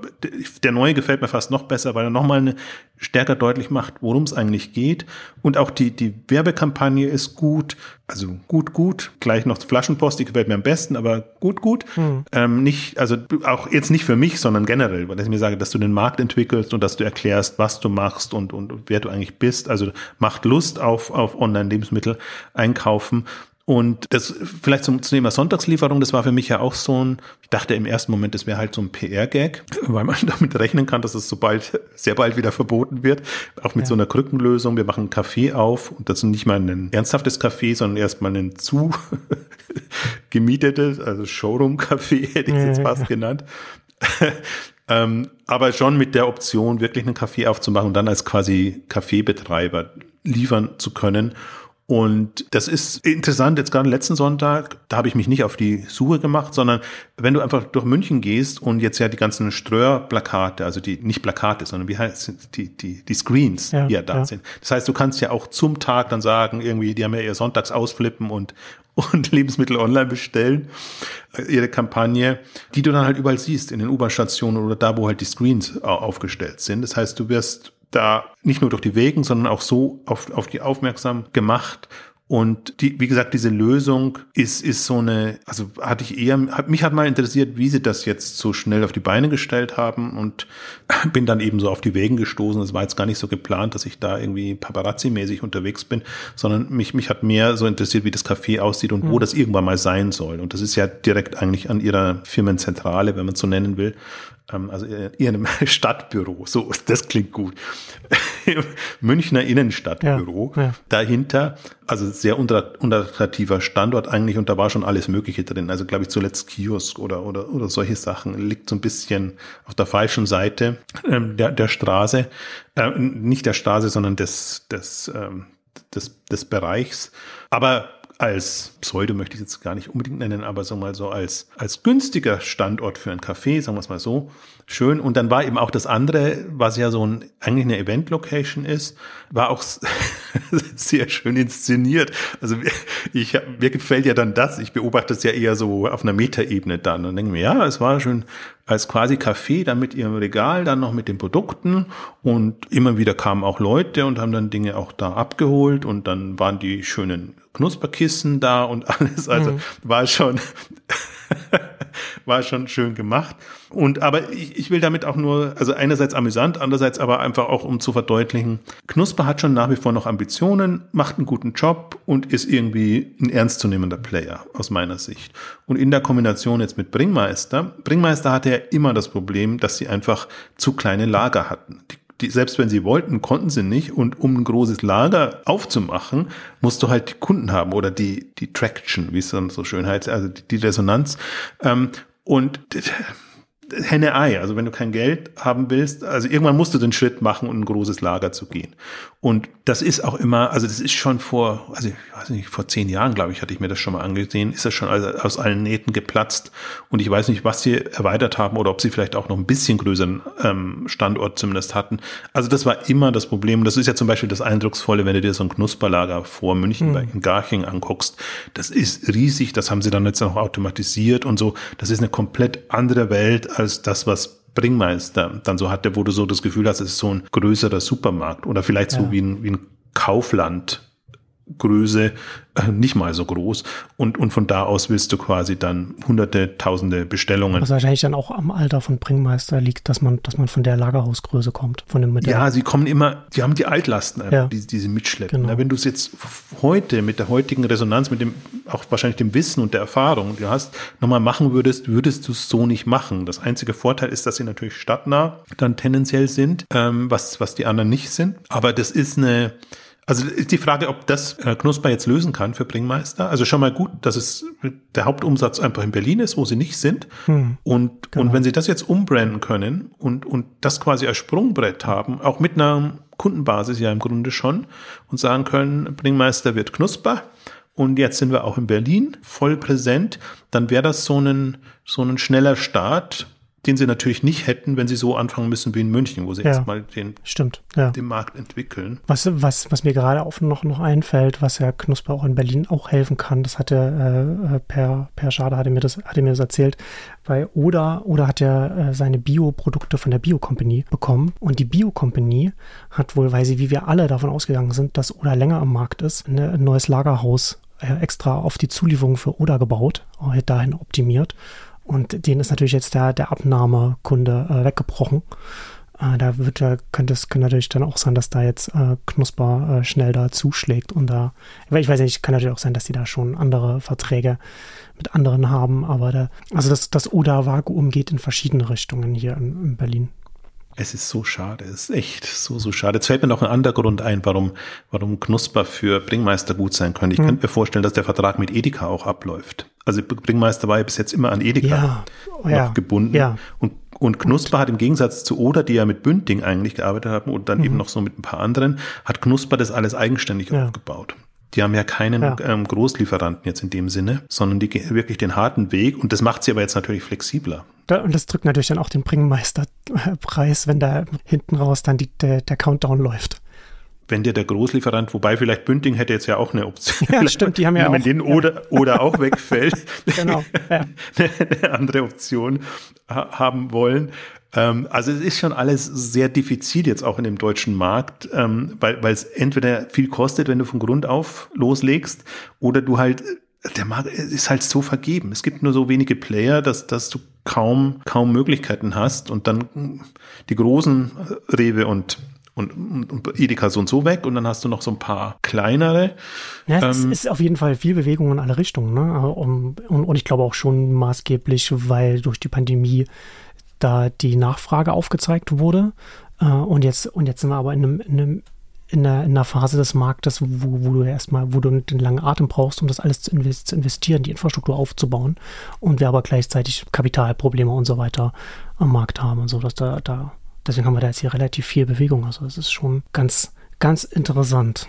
der neue gefällt mir fast noch besser, weil er nochmal eine stärker deutlich macht, worum es eigentlich geht. Und auch die, die Werbekampagne ist gut. Also gut, gut. Gleich noch Flaschenpost, die gefällt mir am besten, aber gut, gut. Hm. Ähm, nicht, also auch jetzt nicht für mich, sondern generell, weil ich mir sage, dass du den Markt entwickelst und dass du erklärst, was du machst und, und wer du eigentlich bist. Also macht Lust auf, auf Online-Lebensmittel einkaufen. Und das vielleicht zum, zum Thema Sonntagslieferung, das war für mich ja auch so ein, ich dachte im ersten Moment, das wäre halt so ein PR-Gag, weil man damit rechnen kann, dass es so bald, sehr bald wieder verboten wird. Auch mit ja. so einer Krückenlösung. Wir machen einen Café auf und das ist nicht mal ein ernsthaftes Café, sondern erstmal ein zu gemietetes, also Showroom-Café hätte ich es jetzt fast genannt. ähm, aber schon mit der Option, wirklich einen Café aufzumachen und dann als quasi Kaffeebetreiber liefern zu können. Und das ist interessant, jetzt gerade letzten Sonntag, da habe ich mich nicht auf die Suche gemacht, sondern wenn du einfach durch München gehst und jetzt ja die ganzen Ströer-Plakate, also die, nicht Plakate, sondern wie heißt die, die, die Screens, ja, die ja da ja. sind. Das heißt, du kannst ja auch zum Tag dann sagen, irgendwie, die haben ja ihr Sonntags ausflippen und, und Lebensmittel online bestellen, äh, ihre Kampagne, die du dann halt überall siehst, in den U-Bahn-Stationen oder da, wo halt die Screens aufgestellt sind. Das heißt, du wirst da nicht nur durch die Wegen, sondern auch so auf, auf die aufmerksam gemacht. Und die, wie gesagt, diese Lösung ist, ist so eine, also hatte ich eher, hat, mich hat mal interessiert, wie sie das jetzt so schnell auf die Beine gestellt haben und bin dann eben so auf die Wegen gestoßen. Es war jetzt gar nicht so geplant, dass ich da irgendwie Paparazzi-mäßig unterwegs bin, sondern mich, mich hat mehr so interessiert, wie das Café aussieht und mhm. wo das irgendwann mal sein soll. Und das ist ja direkt eigentlich an ihrer Firmenzentrale, wenn man es so nennen will, ähm, also ihrem Stadtbüro, so, das klingt gut. Münchner Innenstadtbüro. Ja, ja. Dahinter, also sehr unattraktiver Standort eigentlich und da war schon alles Mögliche drin. Also glaube ich zuletzt Kiosk oder, oder, oder solche Sachen. Liegt so ein bisschen auf der falschen Seite ähm, der, der Straße. Äh, nicht der Straße, sondern des, des, ähm, des, des Bereichs. Aber als Pseudo möchte ich jetzt gar nicht unbedingt nennen, aber so mal so als, als günstiger Standort für ein Café, sagen wir es mal so, schön. Und dann war eben auch das andere, was ja so ein, eigentlich eine Event-Location ist, war auch sehr schön inszeniert. Also ich, mir gefällt ja dann das. Ich beobachte es ja eher so auf einer Metaebene dann und denke mir, ja, es war schön als quasi Café, dann mit ihrem Regal, dann noch mit den Produkten und immer wieder kamen auch Leute und haben dann Dinge auch da abgeholt und dann waren die schönen Knusperkissen da und alles. Also mhm. war schon, war schon schön gemacht. Und aber ich, ich will damit auch nur, also einerseits amüsant, andererseits aber einfach auch um zu verdeutlichen, Knusper hat schon nach wie vor noch Ambitionen, macht einen guten Job und ist irgendwie ein ernstzunehmender Player aus meiner Sicht. Und in der Kombination jetzt mit Bringmeister, Bringmeister hatte ja immer das Problem, dass sie einfach zu kleine Lager hatten. Die die, selbst wenn sie wollten, konnten sie nicht. Und um ein großes Lager aufzumachen, musst du halt die Kunden haben oder die, die Traction, wie es dann so schön heißt, also die, die Resonanz. Ähm, und Henne-Ei. Also wenn du kein Geld haben willst, also irgendwann musst du den Schritt machen um ein großes Lager zu gehen. Und das ist auch immer, also das ist schon vor, also ich weiß nicht, vor zehn Jahren, glaube ich, hatte ich mir das schon mal angesehen, ist das schon aus allen Nähten geplatzt. Und ich weiß nicht, was sie erweitert haben oder ob sie vielleicht auch noch ein bisschen größeren ähm, Standort zumindest hatten. Also das war immer das Problem. Das ist ja zum Beispiel das Eindrucksvolle, wenn du dir so ein Knusperlager vor München mhm. bei, in Garching anguckst. Das ist riesig, das haben sie dann jetzt noch automatisiert und so. Das ist eine komplett andere Welt als das, was Bringmeister dann so hatte, wo du so das Gefühl hast, es ist so ein größerer Supermarkt oder vielleicht ja. so wie ein, wie ein Kaufland Größe äh, nicht mal so groß und, und von da aus willst du quasi dann hunderte, tausende Bestellungen. Was wahrscheinlich dann auch am Alter von Bringmeister liegt, dass man, dass man von der Lagerhausgröße kommt, von dem Modell. Ja, sie kommen immer, die haben die Altlasten, ja. die, die sie mitschleppen. Genau. Wenn du es jetzt heute mit der heutigen Resonanz, mit dem, auch wahrscheinlich dem Wissen und der Erfahrung, die du hast, nochmal machen würdest, würdest du es so nicht machen. Das einzige Vorteil ist, dass sie natürlich stadtnah dann tendenziell sind, ähm, was, was die anderen nicht sind. Aber das ist eine, also ist die Frage, ob das äh, Knusper jetzt lösen kann für Bringmeister. Also schon mal gut, dass es der Hauptumsatz einfach in Berlin ist, wo sie nicht sind. Hm, und, genau. und wenn sie das jetzt umbranden können und, und das quasi als Sprungbrett haben, auch mit einer Kundenbasis ja im Grunde schon, und sagen können, Bringmeister wird Knusper. Und jetzt sind wir auch in Berlin voll präsent, dann wäre das so ein, so ein schneller Start den sie natürlich nicht hätten, wenn sie so anfangen müssen wie in München, wo sie ja, erstmal den, stimmt, ja. den Markt entwickeln. Was, was, was mir gerade auch noch, noch einfällt, was ja Knusper auch in Berlin auch helfen kann, das hatte äh, Per, per Schade hatte mir das, hatte mir das erzählt, weil Oda, Oda hat ja äh, seine Bioprodukte von der Bio-Company bekommen und die Bio-Company hat wohl, weil sie, wie wir alle davon ausgegangen sind, dass Oda länger am Markt ist, eine, ein neues Lagerhaus äh, extra auf die Zulieferung für Oda gebaut, äh, dahin optimiert und denen ist natürlich jetzt der, der Abnahmekunde äh, weggebrochen. Äh, da wird, äh, könnte es kann natürlich dann auch sein, dass da jetzt äh, Knusper äh, schnell da zuschlägt und da, ich weiß nicht, kann natürlich auch sein, dass die da schon andere Verträge mit anderen haben, aber da, also das, das Oda-Vakuum geht in verschiedene Richtungen hier in, in Berlin. Es ist so schade, es ist echt so, so schade. Jetzt fällt mir noch ein anderer Grund ein, warum, warum Knusper für Bringmeister gut sein können. Ich hm. könnte mir vorstellen, dass der Vertrag mit Edeka auch abläuft. Also Bringmeister war ja bis jetzt immer an Edeka ja, oh, noch ja, gebunden. Ja. Und, und Knusper hat im Gegensatz zu Oder, die ja mit Bünding eigentlich gearbeitet haben und dann mhm. eben noch so mit ein paar anderen, hat Knusper das alles eigenständig ja. aufgebaut. Die haben ja keinen ja. Ähm, Großlieferanten jetzt in dem Sinne, sondern die gehen wirklich den harten Weg und das macht sie aber jetzt natürlich flexibler. Und das drückt natürlich dann auch den Bringmeisterpreis, wenn da hinten raus dann die, der, der Countdown läuft wenn dir der Großlieferant, wobei vielleicht Bünding hätte jetzt ja auch eine Option. Ja, stimmt, die haben ja wenn auch. den oder, oder auch wegfällt, genau, ja. eine andere Option haben wollen. Ähm, also es ist schon alles sehr diffizil jetzt auch in dem deutschen Markt, ähm, weil, weil es entweder viel kostet, wenn du von Grund auf loslegst, oder du halt, der Markt ist halt so vergeben. Es gibt nur so wenige Player, dass, dass du kaum, kaum Möglichkeiten hast und dann die großen Rewe und und, und, und Edeka so und so weg und dann hast du noch so ein paar kleinere. Ja, es ähm, ist auf jeden Fall viel Bewegung in alle Richtungen. Ne? Und, und, und ich glaube auch schon maßgeblich, weil durch die Pandemie da die Nachfrage aufgezeigt wurde. Äh, und, jetzt, und jetzt sind wir aber in einem, in einem in einer, in einer Phase des Marktes, wo, wo du erstmal, wo du einen langen Atem brauchst, um das alles zu, investieren, die Infrastruktur aufzubauen und wir aber gleichzeitig Kapitalprobleme und so weiter am Markt haben und so, dass da, da Deswegen haben wir da jetzt hier relativ viel Bewegung. Also es ist schon ganz, ganz interessant.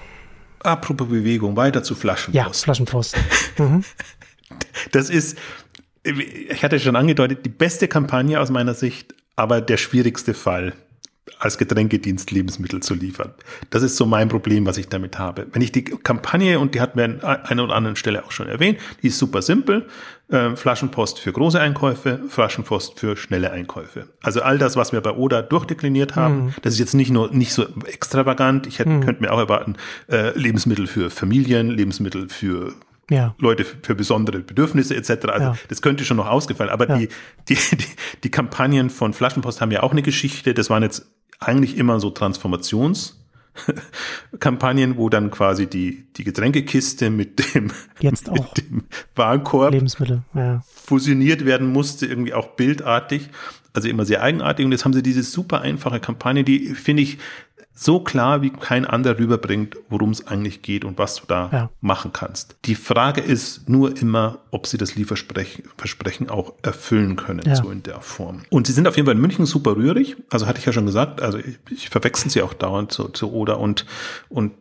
apropos Bewegung, weiter zu Flaschenpost. Ja, Flaschenpost. Mhm. Das ist, ich hatte schon angedeutet, die beste Kampagne aus meiner Sicht, aber der schwierigste Fall als Getränkedienst Lebensmittel zu liefern. Das ist so mein Problem, was ich damit habe. Wenn ich die Kampagne, und die hatten wir an einer oder anderen Stelle auch schon erwähnt, die ist super simpel. Äh, Flaschenpost für große Einkäufe, Flaschenpost für schnelle Einkäufe. Also all das, was wir bei Oda durchdekliniert haben, mhm. das ist jetzt nicht nur nicht so extravagant. Ich hätte, mhm. könnte mir auch erwarten, äh, Lebensmittel für Familien, Lebensmittel für ja. Leute für besondere Bedürfnisse etc. Also ja. das könnte schon noch ausgefallen. Aber ja. die, die, die, die Kampagnen von Flaschenpost haben ja auch eine Geschichte. Das waren jetzt eigentlich immer so Transformationskampagnen, wo dann quasi die, die Getränkekiste mit dem, Jetzt auch. Mit dem Warenkorb Lebensmittel, ja. fusioniert werden musste, irgendwie auch bildartig, also immer sehr eigenartig. Und jetzt haben sie diese super einfache Kampagne, die finde ich so klar wie kein anderer rüberbringt, worum es eigentlich geht und was du da ja. machen kannst. Die Frage ist nur immer, ob sie das Lieferversprechen auch erfüllen können, ja. so in der Form. Und sie sind auf jeden Fall in München super rührig. Also hatte ich ja schon gesagt, also ich, ich verwechsel sie auch dauernd zu, zu Oder und, und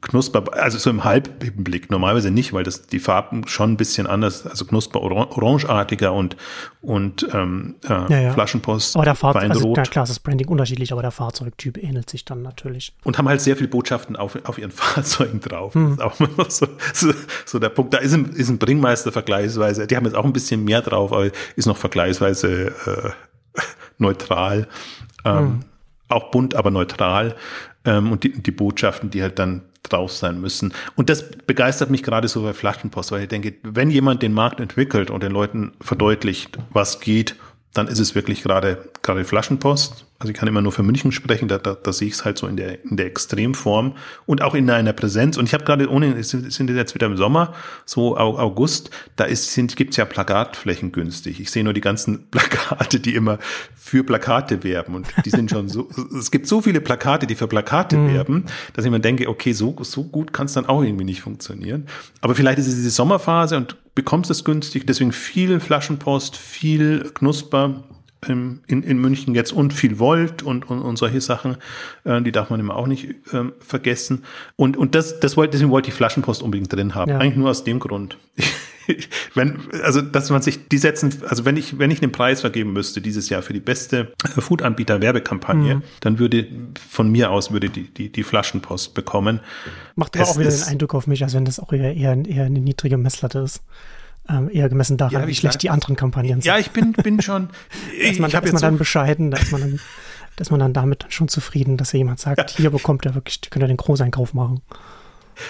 knusper, also so im Halbblick, normalerweise nicht, weil das die Farben schon ein bisschen anders, also knusper orangeartiger und und ähm, äh, ja, ja. Flaschenpost. Aber der Fahrzeug, also ja, klar, das Branding unterschiedlich, aber der Fahrzeugtyp ähnelt sich dann natürlich. Und haben halt sehr viele Botschaften auf, auf ihren Fahrzeugen drauf. Hm. Das ist auch so, so, so der Punkt. Da ist ein, ist ein Bringmeister vergleichsweise, die haben jetzt auch ein bisschen mehr drauf, aber ist noch vergleichsweise äh, neutral. Ähm, hm. Auch bunt, aber neutral. Ähm, und die, die Botschaften, die halt dann drauf sein müssen. Und das begeistert mich gerade so bei Flaschenpost, weil ich denke, wenn jemand den Markt entwickelt und den Leuten verdeutlicht, was geht, dann ist es wirklich gerade gerade Flaschenpost. Also ich kann immer nur für München sprechen, da, da, da sehe ich es halt so in der, in der Extremform und auch in einer Präsenz. Und ich habe gerade ohne, es sind jetzt wieder im Sommer, so August, da ist, sind, gibt's ja Plakatflächen günstig. Ich sehe nur die ganzen Plakate, die immer für Plakate werben. Und die sind schon so, es gibt so viele Plakate, die für Plakate mhm. werben, dass ich mir denke, okay, so, so gut kann es dann auch irgendwie nicht funktionieren. Aber vielleicht ist es diese Sommerphase und bekommst es günstig, deswegen viel Flaschenpost, viel Knusper in, in München jetzt und viel Volt und, und, und solche Sachen, äh, die darf man immer auch nicht ähm, vergessen. Und, und das, das wollte, deswegen wollte ich Flaschenpost unbedingt drin haben. Ja. Eigentlich nur aus dem Grund. wenn, also, dass man sich, die setzen, also wenn ich, wenn ich einen Preis vergeben müsste dieses Jahr für die beste Food-Anbieter-Werbekampagne, mhm. dann würde von mir aus würde die, die, die Flaschenpost bekommen. Macht aber auch wieder den Eindruck auf mich, als wenn das auch eher, eher, eher eine niedrige Messlatte ist ähm, eher gemessen daran, ja, wie schlecht die anderen Kampagnen sind. Ja, ich bin, bin schon. ich, man, ich man dann bescheiden, da ist man dann, da ist man dann damit schon zufrieden, dass jemand sagt, ja. hier bekommt er wirklich, könnt ihr den Großeinkauf machen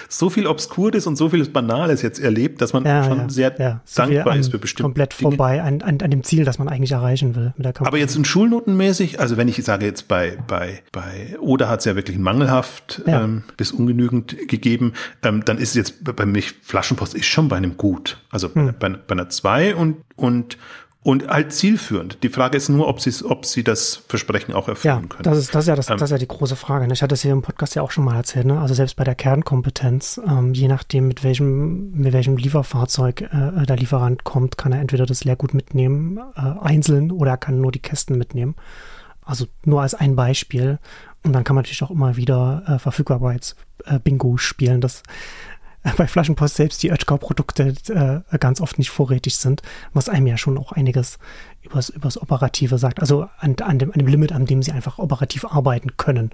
so viel Obskures und so viel Banales jetzt erlebt, dass man ja, schon ja, sehr ja. Dankbar ist für bestimmte Komplett Dinge. vorbei an, an, an, dem Ziel, das man eigentlich erreichen will mit der Kampagne. Aber jetzt in Schulnotenmäßig, also wenn ich sage jetzt bei, bei, bei Oder hat es ja wirklich mangelhaft ähm, bis ungenügend gegeben, ähm, dann ist es jetzt bei mich, Flaschenpost ist schon bei einem Gut. Also hm. bei, bei einer 2 und, und und halt zielführend. Die Frage ist nur, ob sie, ob sie das Versprechen auch erfüllen ja, können. Das ist, das ist ja das, ähm, das ist ja die große Frage. Ne? Ich hatte es hier im Podcast ja auch schon mal erzählt. Ne? Also selbst bei der Kernkompetenz, ähm, je nachdem mit welchem mit welchem Lieferfahrzeug äh, der Lieferant kommt, kann er entweder das Leergut mitnehmen, äh, einzeln, oder er kann nur die Kästen mitnehmen. Also nur als ein Beispiel. Und dann kann man natürlich auch immer wieder äh, Verfügbarkeits-Bingo äh, spielen. Das bei Flaschenpost selbst die Oetker-Produkte äh, ganz oft nicht vorrätig sind, was einem ja schon auch einiges übers, übers Operative sagt. Also an, an, dem, an dem Limit, an dem sie einfach operativ arbeiten können,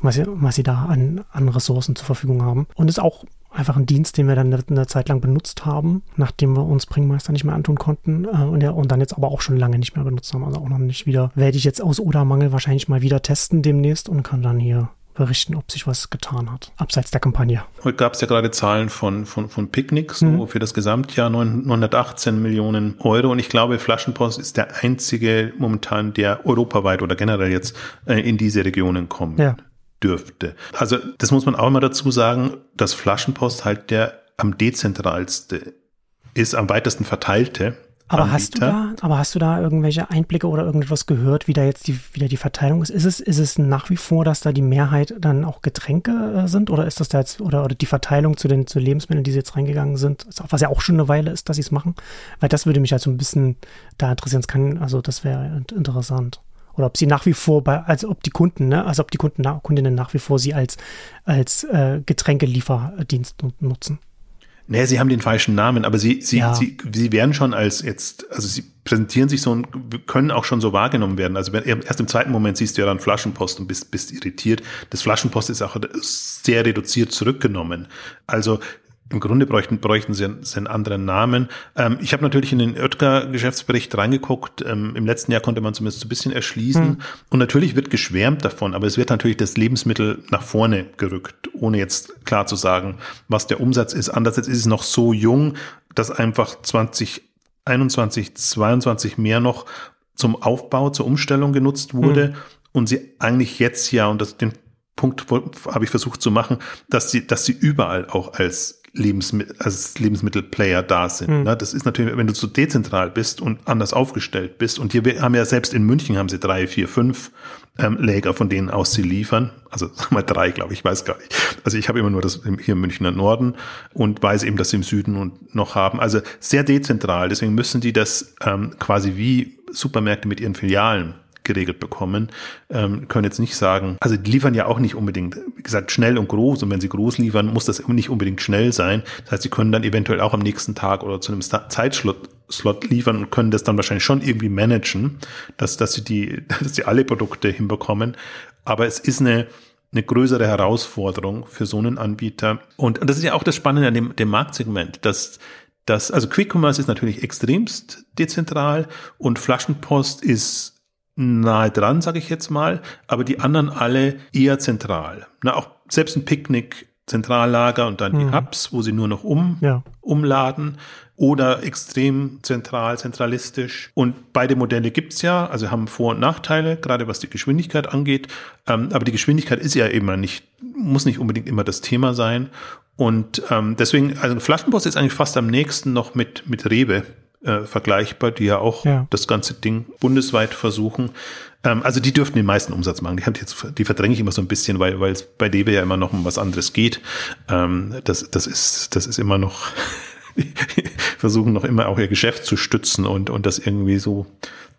was sie, was sie da an, an Ressourcen zur Verfügung haben. Und ist auch einfach ein Dienst, den wir dann eine, eine Zeit lang benutzt haben, nachdem wir uns Bringmeister nicht mehr antun konnten äh, und, ja, und dann jetzt aber auch schon lange nicht mehr benutzt haben. Also auch noch nicht wieder. Werde ich jetzt aus Odermangel wahrscheinlich mal wieder testen demnächst und kann dann hier berichten, ob sich was getan hat, abseits der Kampagne. Heute gab es ja gerade Zahlen von, von, von Picnic, so mhm. für das Gesamtjahr 918 Millionen Euro. Und ich glaube, Flaschenpost ist der einzige momentan, der europaweit oder generell jetzt äh, in diese Regionen kommen ja. dürfte. Also das muss man auch immer dazu sagen, dass Flaschenpost halt der am dezentralste ist, am weitesten verteilte aber hast du da, aber hast du da irgendwelche Einblicke oder irgendetwas gehört, wie da jetzt die, wieder die Verteilung ist? Ist es, ist es nach wie vor, dass da die Mehrheit dann auch Getränke äh, sind oder ist das da jetzt, oder, oder die Verteilung zu den, zu Lebensmitteln, die sie jetzt reingegangen sind, was ja auch schon eine Weile ist, dass sie es machen? Weil das würde mich halt so ein bisschen da interessieren. Es kann, also das wäre interessant. Oder ob sie nach wie vor bei, also ob die Kunden, ne, also ob die Kunden, Kundinnen nach wie vor sie als, als äh, Getränkelieferdienst nutzen. Nee, sie haben den falschen Namen, aber sie, sie, ja. sie, sie werden schon als jetzt, also sie präsentieren sich so und können auch schon so wahrgenommen werden. Also wenn, erst im zweiten Moment siehst du ja dann Flaschenpost und bist, bist irritiert. Das Flaschenpost ist auch sehr reduziert zurückgenommen. Also im Grunde bräuchten, bräuchten sie, einen, sie einen anderen Namen. Ähm, ich habe natürlich in den Oetker-Geschäftsbericht reingeguckt. Ähm, Im letzten Jahr konnte man zumindest ein bisschen erschließen. Mhm. Und natürlich wird geschwärmt davon, aber es wird natürlich das Lebensmittel nach vorne gerückt, ohne jetzt klar zu sagen, was der Umsatz ist. Andererseits ist es noch so jung, dass einfach 2021, 22 mehr noch zum Aufbau, zur Umstellung genutzt wurde. Mhm. Und sie eigentlich jetzt ja, und das, den Punkt habe ich versucht zu machen, dass sie, dass sie überall auch als Lebensmittel, als Lebensmittelplayer da sind. Mhm. Das ist natürlich, wenn du so dezentral bist und anders aufgestellt bist. Und hier haben ja selbst in München haben sie drei, vier, fünf ähm, Läger, von denen aus sie liefern. Also sag mal drei, glaube ich, weiß gar nicht. Also ich habe immer nur das hier im Münchner Norden und weiß eben, dass sie im Süden und noch haben. Also sehr dezentral. Deswegen müssen die das ähm, quasi wie Supermärkte mit ihren Filialen geregelt bekommen, ähm, können jetzt nicht sagen, also die liefern ja auch nicht unbedingt, wie gesagt, schnell und groß und wenn sie groß liefern, muss das nicht unbedingt schnell sein. Das heißt, sie können dann eventuell auch am nächsten Tag oder zu einem Zeitslot Slot liefern und können das dann wahrscheinlich schon irgendwie managen, dass, dass sie die, dass sie alle Produkte hinbekommen. Aber es ist eine, eine größere Herausforderung für so einen Anbieter. Und, das ist ja auch das Spannende an dem, dem Marktsegment, dass das, also Quick Commerce ist natürlich extremst dezentral und Flaschenpost ist nahe dran, sage ich jetzt mal, aber die anderen alle eher zentral. Na, auch selbst ein Picknick, Zentrallager und dann mhm. die Hubs, wo sie nur noch um, ja. umladen oder extrem zentral, zentralistisch. Und beide Modelle gibt's ja, also haben Vor- und Nachteile, gerade was die Geschwindigkeit angeht. Ähm, aber die Geschwindigkeit ist ja immer nicht, muss nicht unbedingt immer das Thema sein. Und ähm, deswegen, also Flaschenpost ist eigentlich fast am nächsten noch mit, mit Rewe äh, vergleichbar, die ja auch ja. das ganze Ding bundesweit versuchen. Ähm, also die dürften den meisten Umsatz machen. Die, jetzt, die verdränge ich immer so ein bisschen, weil weil es bei DB ja immer noch um was anderes geht. Ähm, das, das, ist, das ist immer noch, versuchen noch immer auch ihr Geschäft zu stützen und, und das irgendwie so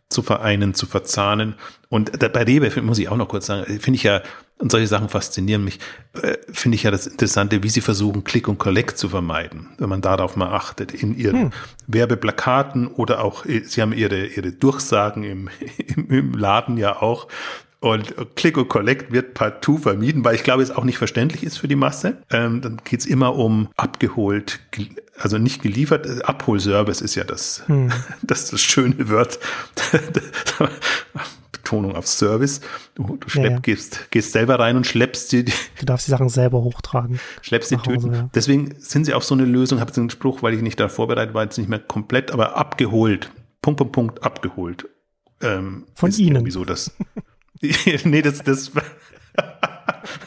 zu vereinen, zu verzahnen. Und bei Rewe muss ich auch noch kurz sagen, finde ich ja, und solche Sachen faszinieren mich, äh, finde ich ja das Interessante, wie sie versuchen, Click und Collect zu vermeiden, wenn man darauf mal achtet, in ihren hm. Werbeplakaten oder auch, äh, sie haben ihre, ihre Durchsagen im, im, im Laden ja auch, und Click und Collect wird partout vermieden, weil ich glaube, es auch nicht verständlich ist für die Masse. Ähm, dann geht's immer um abgeholt, also nicht geliefert. Abholservice ist ja das, hm. das, das schöne Wort. Betonung auf Service. Du, du schlepp, ja, ja. Gehst, gehst selber rein und schleppst die. Du darfst die Sachen selber hochtragen. Schleppst die Tüten. Ja. Deswegen sind sie auf so eine Lösung, habe jetzt einen Spruch, weil ich nicht da vorbereitet war, jetzt nicht mehr komplett, aber abgeholt. Punkt, Punkt, Punkt, abgeholt. Ähm, Von Ihnen. Wieso das? nee, das, das,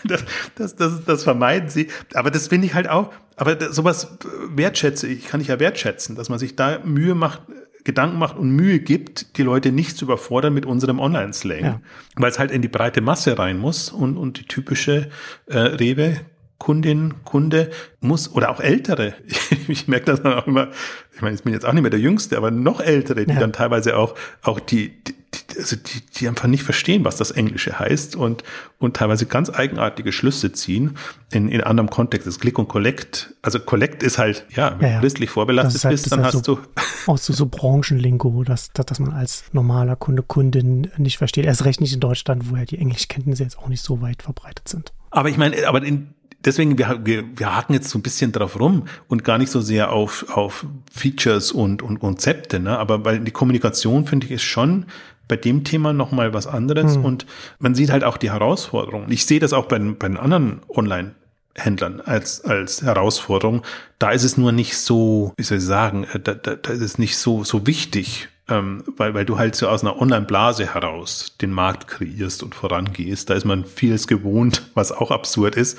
das, das, das, das vermeiden sie. Aber das finde ich halt auch, aber sowas wertschätze ich, kann ich ja wertschätzen, dass man sich da Mühe macht, Gedanken macht und Mühe gibt, die Leute nicht zu überfordern mit unserem Online-Slang. Ja. Weil es halt in die breite Masse rein muss und, und die typische äh, Rewe Kundin, Kunde muss, oder auch Ältere, ich, merke das dann auch immer, ich meine, ich bin jetzt auch nicht mehr der Jüngste, aber noch Ältere, die ja. dann teilweise auch, auch die, die, also die, die einfach nicht verstehen, was das Englische heißt und, und teilweise ganz eigenartige Schlüsse ziehen in, in anderem Kontext. Das Click und Collect, also Collect ist halt, ja, wenn ja, ja. christlich vorbelastet halt, bist, dann hast so, du. Auch so, so Branchenlingo, dass, dass, dass man als normaler Kunde, Kundin nicht versteht. Erst recht nicht in Deutschland, wo ja die Englischkenntnisse jetzt auch nicht so weit verbreitet sind. Aber ich meine, aber in, deswegen, wir, wir, wir haken jetzt so ein bisschen drauf rum und gar nicht so sehr auf, auf Features und, und Konzepte, ne? aber weil die Kommunikation, finde ich, ist schon bei dem Thema nochmal was anderes. Mhm. Und man sieht halt auch die Herausforderungen. Ich sehe das auch bei, bei den anderen Online- Händlern als, als Herausforderung. Da ist es nur nicht so, wie soll ich sagen, äh, da, da, da ist es nicht so, so wichtig, ähm, weil, weil du halt so aus einer Online-Blase heraus den Markt kreierst und vorangehst. Da ist man vieles gewohnt, was auch absurd ist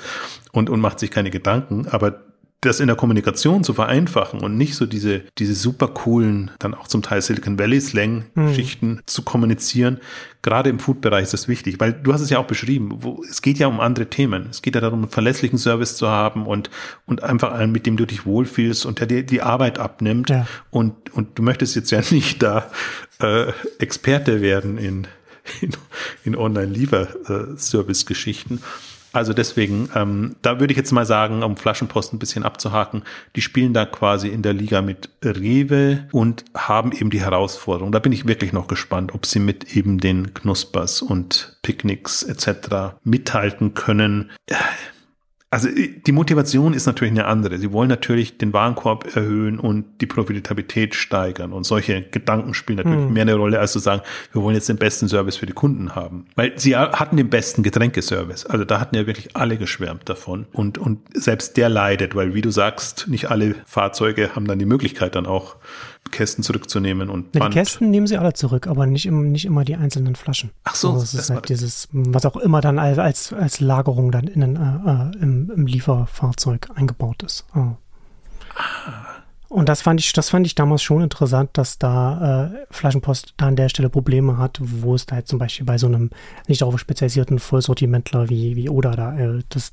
und, und macht sich keine Gedanken. Aber das in der Kommunikation zu vereinfachen und nicht so diese, diese super coolen, dann auch zum Teil Silicon Valley Slang-Geschichten mhm. zu kommunizieren. Gerade im Food-Bereich ist das wichtig, weil du hast es ja auch beschrieben, wo, es geht ja um andere Themen. Es geht ja darum, einen verlässlichen Service zu haben und, und einfach einen, mit dem du dich wohlfühlst und der dir die Arbeit abnimmt. Ja. Und, und du möchtest jetzt ja nicht da äh, Experte werden in in, in Online-Liefer-Service-Geschichten. Also deswegen, ähm, da würde ich jetzt mal sagen, um Flaschenpost ein bisschen abzuhaken, die spielen da quasi in der Liga mit Rewe und haben eben die Herausforderung. Da bin ich wirklich noch gespannt, ob sie mit eben den Knuspers und Picknicks etc. mithalten können. Also äh, die Motivation ist natürlich eine andere. Sie wollen natürlich den Warenkorb erhöhen und die Profitabilität steigern. Und solche Gedanken spielen natürlich hm. mehr eine Rolle, als zu sagen, wir wollen jetzt den besten Service für die Kunden haben. Weil sie hatten den besten Getränkeservice. Also da hatten ja wirklich alle geschwärmt davon. Und, und selbst der leidet, weil wie du sagst, nicht alle Fahrzeuge haben dann die Möglichkeit dann auch Kästen zurückzunehmen und Band. Die Kästen nehmen sie alle zurück, aber nicht, im, nicht immer die einzelnen Flaschen. Ach so, also das, ist halt dieses, was auch immer dann als, als, Lagerung dann in, äh, äh, im, im, Lieferfahrzeug eingebaut ist. Oh. Ah. Und das fand ich, das fand ich damals schon interessant, dass da äh, Flaschenpost da an der Stelle Probleme hat, wo es da halt zum Beispiel bei so einem nicht darauf spezialisierten Vollsortimentler wie, wie Oda da, äh, das,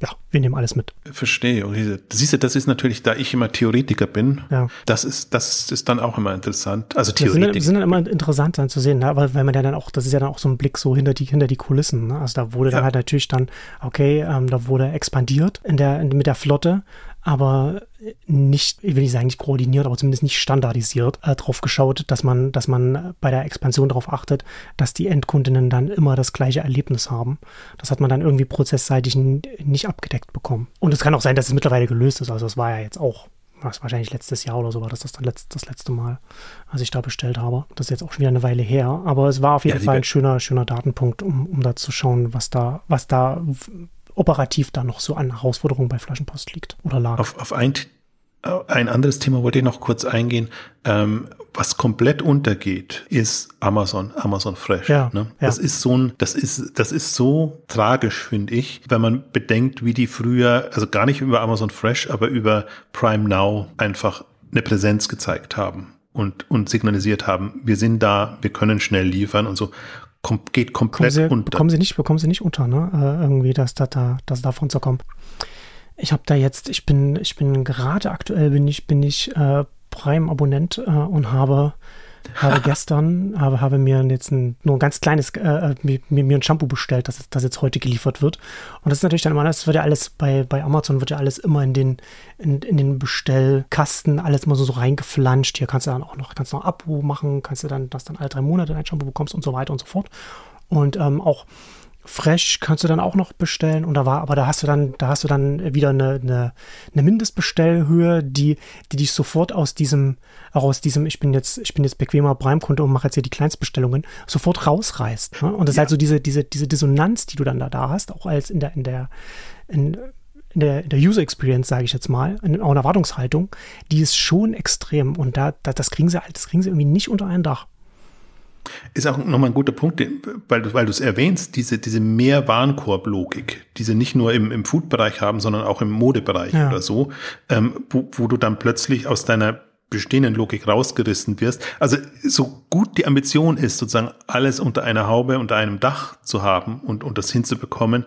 ja, wir nehmen alles mit. Verstehe. Und diese, siehst du, das ist natürlich, da ich immer Theoretiker bin, ja. das ist, das ist dann auch immer interessant. Also Theoretiker. Das sind, sind dann immer interessant dann zu sehen, ne? aber weil man ja dann auch, das ist ja dann auch so ein Blick so hinter die, hinter die Kulissen. Ne? Also da wurde ja. dann halt natürlich dann, okay, ähm, da wurde expandiert in der, in, mit der Flotte, aber nicht, ich will nicht sagen nicht koordiniert, aber zumindest nicht standardisiert äh, drauf geschaut, dass man, dass man bei der Expansion darauf achtet, dass die Endkundinnen dann immer das gleiche Erlebnis haben. Das hat man dann irgendwie prozessseitig nicht abgedeckt bekommen. Und es kann auch sein, dass es mittlerweile gelöst ist. Also es war ja jetzt auch was wahrscheinlich letztes Jahr oder so war das das, dann letzt, das letzte Mal, als ich da bestellt habe. Das ist jetzt auch schon wieder eine Weile her, aber es war auf jeden ja, Fall ein schöner, schöner Datenpunkt, um, um da zu schauen, was da, was da operativ da noch so an Herausforderungen bei Flaschenpost liegt oder lag. Auf, auf ein, ein anderes Thema wollte ich noch kurz eingehen. Ähm, was komplett untergeht, ist Amazon, Amazon Fresh. Ja, ne? ja. Das ist so ein, das ist, das ist so tragisch, finde ich, wenn man bedenkt, wie die früher, also gar nicht über Amazon Fresh, aber über Prime Now einfach eine Präsenz gezeigt haben und, und signalisiert haben, wir sind da, wir können schnell liefern und so kom geht komplett sie, unter. Bekommen sie nicht, bekommen sie nicht unter, ne? Äh, irgendwie, dass das da, dass davon zu kommen. Ich habe da jetzt, ich bin, ich bin gerade aktuell bin ich, bin ich äh, Prime-Abonnent äh, und habe habe gestern, habe, habe mir jetzt ein, nur ein ganz kleines, äh, äh mir, mir ein Shampoo bestellt, das, das jetzt heute geliefert wird. Und das ist natürlich dann immer, das wird ja alles bei, bei Amazon wird ja alles immer in den, in, in den Bestellkasten alles immer so, so reingeflanscht. Hier kannst du dann auch noch, kannst noch Abo machen, kannst du dann, dass dann alle drei Monate ein Shampoo bekommst und so weiter und so fort. Und ähm, auch Fresh kannst du dann auch noch bestellen und da war, aber da hast du dann, da hast du dann wieder eine, eine, eine Mindestbestellhöhe, die, die dich sofort aus diesem, auch aus diesem, ich bin jetzt, ich bin jetzt bequemer Prime-Kunde und mache jetzt hier die Kleinstbestellungen, sofort rausreißt. Ne? Und das ja. ist halt so diese, diese, diese Dissonanz, die du dann da, da hast, auch als in der, in der, in, in der, in der User Experience, sage ich jetzt mal, in, auch in Erwartungshaltung, die ist schon extrem und da, da, das kriegen sie halt, das kriegen sie irgendwie nicht unter ein Dach. Ist auch nochmal ein guter Punkt, weil du, weil du es erwähnst, diese, diese Mehr-Warenkorb-Logik, die sie nicht nur im, im Food-Bereich haben, sondern auch im Modebereich ja. oder so, ähm, wo, wo du dann plötzlich aus deiner bestehenden Logik rausgerissen wirst. Also so gut die Ambition ist, sozusagen alles unter einer Haube, unter einem Dach zu haben und, und das hinzubekommen,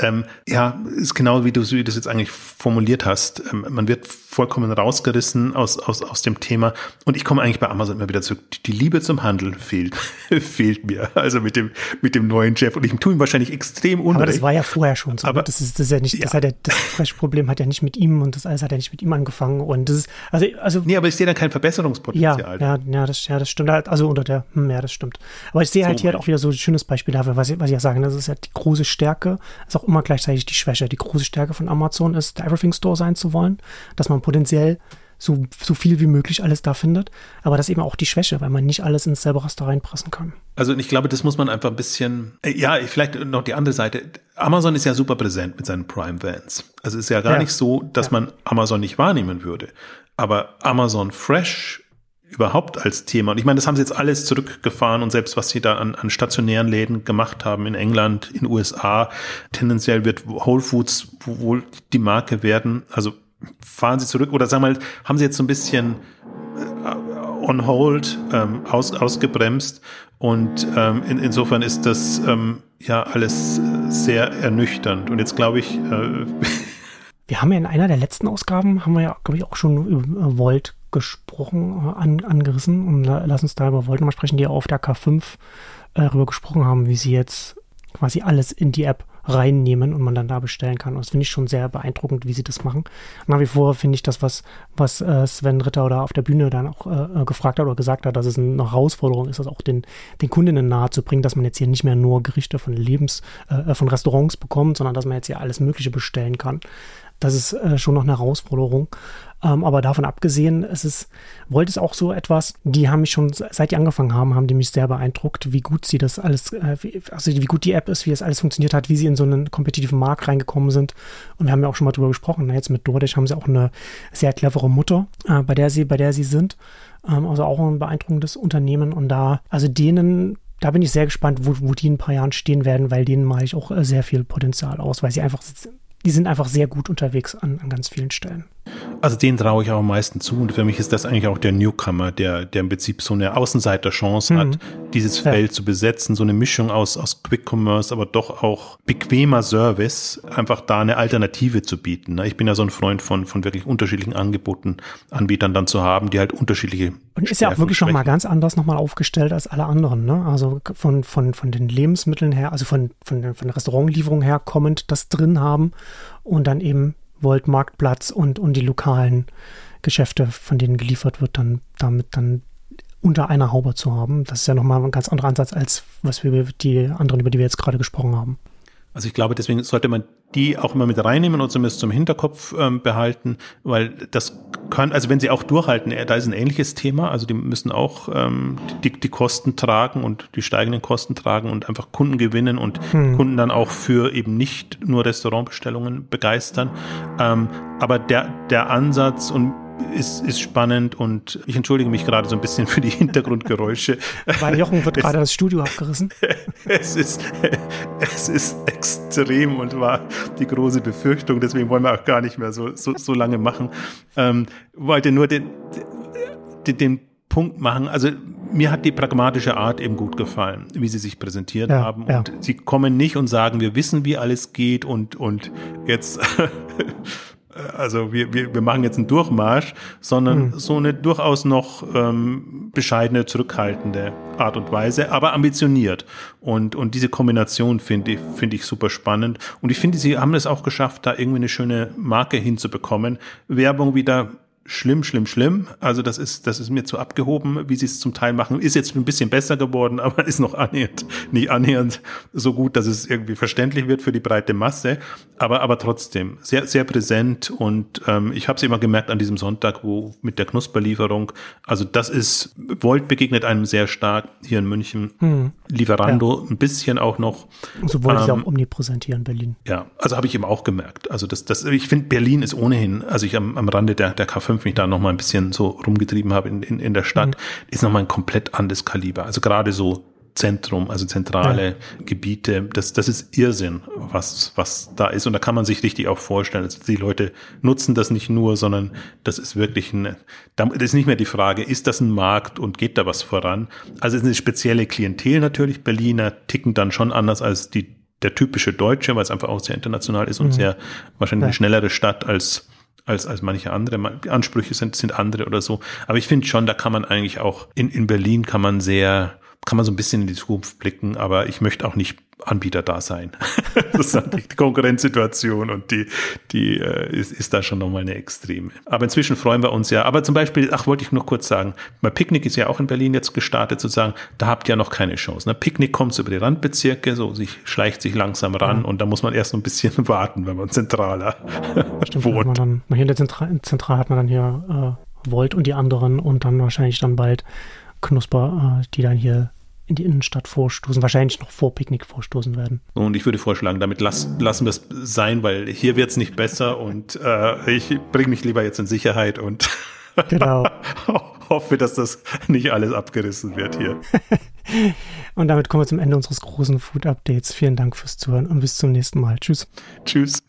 ähm, ja, ist genau wie du, wie du das jetzt eigentlich formuliert hast. Ähm, man wird vollkommen rausgerissen aus, aus, aus dem Thema. Und ich komme eigentlich bei Amazon immer wieder zurück. Die Liebe zum Handel fehlt, fehlt mir. Also mit dem, mit dem neuen Chef. Und ich tue ihm wahrscheinlich extrem unrecht. Aber das war ja vorher schon so. Ne? Aber das ist, das ist ja nicht, ja. das hat ja, das Fresh-Problem hat ja nicht mit ihm und das alles hat ja nicht mit ihm angefangen. Und das ist, also, also. Nee, aber ich sehe da kein Verbesserungspotenzial. Ja, ja, ja, das, ja, das stimmt. Also unter der, hm, ja, das stimmt. Aber ich sehe halt so hier halt auch wieder so ein schönes Beispiel dafür, was ich, was ich ja sage. Das ist ja die große Stärke, ist auch immer gleichzeitig die Schwäche. Die große Stärke von Amazon ist, der Everything Store sein zu wollen, dass man potenziell so, so viel wie möglich alles da findet. Aber das ist eben auch die Schwäche, weil man nicht alles ins selbe Raster reinpressen kann. Also ich glaube, das muss man einfach ein bisschen, äh, ja, vielleicht noch die andere Seite. Amazon ist ja super präsent mit seinen Prime Vans. Also es ist ja gar ja. nicht so, dass ja. man Amazon nicht wahrnehmen würde. Aber Amazon Fresh überhaupt als Thema. Und ich meine, das haben sie jetzt alles zurückgefahren und selbst was sie da an, an stationären Läden gemacht haben in England, in USA, tendenziell wird Whole Foods wohl die Marke werden. Also fahren sie zurück oder sagen wir mal, haben sie jetzt so ein bisschen äh, on hold ähm, aus, ausgebremst und ähm, in, insofern ist das ähm, ja alles sehr ernüchternd. Und jetzt glaube ich, äh, wir haben ja in einer der letzten Ausgaben, haben wir ja, glaube ich, auch schon über Volt gesprochen, äh, an, angerissen und la, lass uns da über Volt mal sprechen, die auf der K5 äh, darüber gesprochen haben, wie sie jetzt quasi alles in die App reinnehmen und man dann da bestellen kann. Und das finde ich schon sehr beeindruckend, wie sie das machen. Nach wie vor finde ich das, was, was äh, Sven Ritter oder auf der Bühne dann auch äh, äh, gefragt hat oder gesagt hat, dass es eine Herausforderung ist, das auch den, den Kundinnen nahe zu bringen, dass man jetzt hier nicht mehr nur Gerichte von Lebens, äh, von Restaurants bekommt, sondern dass man jetzt hier alles Mögliche bestellen kann. Das ist äh, schon noch eine Herausforderung. Ähm, aber davon abgesehen, es ist, Volt ist auch so etwas, die haben mich schon, seit die angefangen haben, haben die mich sehr beeindruckt, wie gut sie das alles, äh, wie, also wie gut die App ist, wie es alles funktioniert hat, wie sie in so einen kompetitiven Markt reingekommen sind. Und wir haben ja auch schon mal drüber gesprochen. Jetzt mit DoorDash haben sie auch eine sehr clevere Mutter, äh, bei der sie, bei der sie sind. Ähm, also auch ein beeindruckendes Unternehmen. Und da, also denen da bin ich sehr gespannt, wo, wo die in ein paar Jahren stehen werden, weil denen mache ich auch äh, sehr viel Potenzial aus, weil sie einfach die sind einfach sehr gut unterwegs an, an ganz vielen Stellen. Also den traue ich auch am meisten zu und für mich ist das eigentlich auch der Newcomer, der, der im Prinzip so eine Außenseiterchance mhm. hat, dieses ja. Feld zu besetzen, so eine Mischung aus, aus Quick Commerce, aber doch auch bequemer Service, einfach da eine Alternative zu bieten. Ne? Ich bin ja so ein Freund von, von wirklich unterschiedlichen Angeboten, Anbietern dann zu haben, die halt unterschiedliche Und ist ja auch wirklich nochmal ganz anders nochmal aufgestellt als alle anderen, ne? Also von, von, von den Lebensmitteln her, also von, von, von der Restaurantlieferung her kommend das drin haben und dann eben Volt Marktplatz und, und die lokalen Geschäfte, von denen geliefert wird, dann damit dann unter einer Haube zu haben. Das ist ja nochmal ein ganz anderer Ansatz als was wir die anderen, über die wir jetzt gerade gesprochen haben. Also ich glaube, deswegen sollte man die auch immer mit reinnehmen und zumindest zum Hinterkopf ähm, behalten, weil das kann, also wenn sie auch durchhalten, äh, da ist ein ähnliches Thema, also die müssen auch ähm, die, die Kosten tragen und die steigenden Kosten tragen und einfach Kunden gewinnen und hm. Kunden dann auch für eben nicht nur Restaurantbestellungen begeistern. Ähm, aber der, der Ansatz und ist, ist spannend und ich entschuldige mich gerade so ein bisschen für die Hintergrundgeräusche. Weil Jochen wird gerade das Studio abgerissen. es ist, es ist extrem und war die große Befürchtung, deswegen wollen wir auch gar nicht mehr so, so, so lange machen. Ähm, wollte nur den, den, den Punkt machen, also mir hat die pragmatische Art eben gut gefallen, wie sie sich präsentiert ja, haben. Und ja. sie kommen nicht und sagen, wir wissen, wie alles geht und, und jetzt also wir, wir, wir machen jetzt einen Durchmarsch, sondern mhm. so eine durchaus noch ähm, bescheidene, zurückhaltende Art und Weise, aber ambitioniert. Und, und diese Kombination finde ich, finde ich super spannend. Und ich finde, sie haben es auch geschafft, da irgendwie eine schöne Marke hinzubekommen. Werbung wieder schlimm, schlimm, schlimm. Also das ist, das ist mir zu abgehoben, wie sie es zum Teil machen. Ist jetzt ein bisschen besser geworden, aber ist noch annähernd, nicht annähernd so gut, dass es irgendwie verständlich wird für die breite Masse. Aber, aber trotzdem sehr, sehr präsent. Und ähm, ich habe es immer gemerkt an diesem Sonntag, wo mit der Knusperlieferung. Also das ist, Volt begegnet einem sehr stark hier in München. Hm. Lieferando ja. ein bisschen auch noch. So wollte ähm, ich auch omnipräsent hier in Berlin. Ja, also habe ich eben auch gemerkt. Also das, das, ich finde Berlin ist ohnehin, also ich am, am Rande der, der K5 mich da noch mal ein bisschen so rumgetrieben habe in, in, in der Stadt, mhm. ist noch mal ein komplett anderes Kaliber. Also gerade so Zentrum, also zentrale ja. Gebiete, das, das ist Irrsinn, was, was da ist. Und da kann man sich richtig auch vorstellen. Also die Leute nutzen das nicht nur, sondern das ist wirklich ein, das ist nicht mehr die Frage, ist das ein Markt und geht da was voran? Also es ist eine spezielle Klientel natürlich. Berliner ticken dann schon anders als die, der typische Deutsche, weil es einfach auch sehr international ist und mhm. sehr wahrscheinlich ja. eine schnellere Stadt als als, als manche andere. Ansprüche sind, sind andere oder so. Aber ich finde schon, da kann man eigentlich auch, in, in Berlin kann man sehr, kann man so ein bisschen in die Zukunft blicken, aber ich möchte auch nicht Anbieter da sein. das ist die Konkurrenzsituation und die, die äh, ist, ist da schon nochmal eine extreme. Aber inzwischen freuen wir uns ja. Aber zum Beispiel, ach, wollte ich noch kurz sagen, bei Picknick ist ja auch in Berlin jetzt gestartet, sozusagen, da habt ihr noch keine Chance. Ne? Picknick kommt über die Randbezirke, so sich schleicht sich langsam ran mhm. und da muss man erst noch ein bisschen warten, wenn man zentraler Stimmt, wohnt. Man dann, hier in der Zentral, Zentral hat man dann hier äh, Volt und die anderen und dann wahrscheinlich dann bald Knusper, äh, die dann hier in die Innenstadt vorstoßen, wahrscheinlich noch vor Picknick vorstoßen werden. Und ich würde vorschlagen, damit las, lassen wir es sein, weil hier wird es nicht besser und äh, ich bringe mich lieber jetzt in Sicherheit und genau. hoffe, dass das nicht alles abgerissen wird hier. und damit kommen wir zum Ende unseres großen Food Updates. Vielen Dank fürs Zuhören und bis zum nächsten Mal. Tschüss. Tschüss.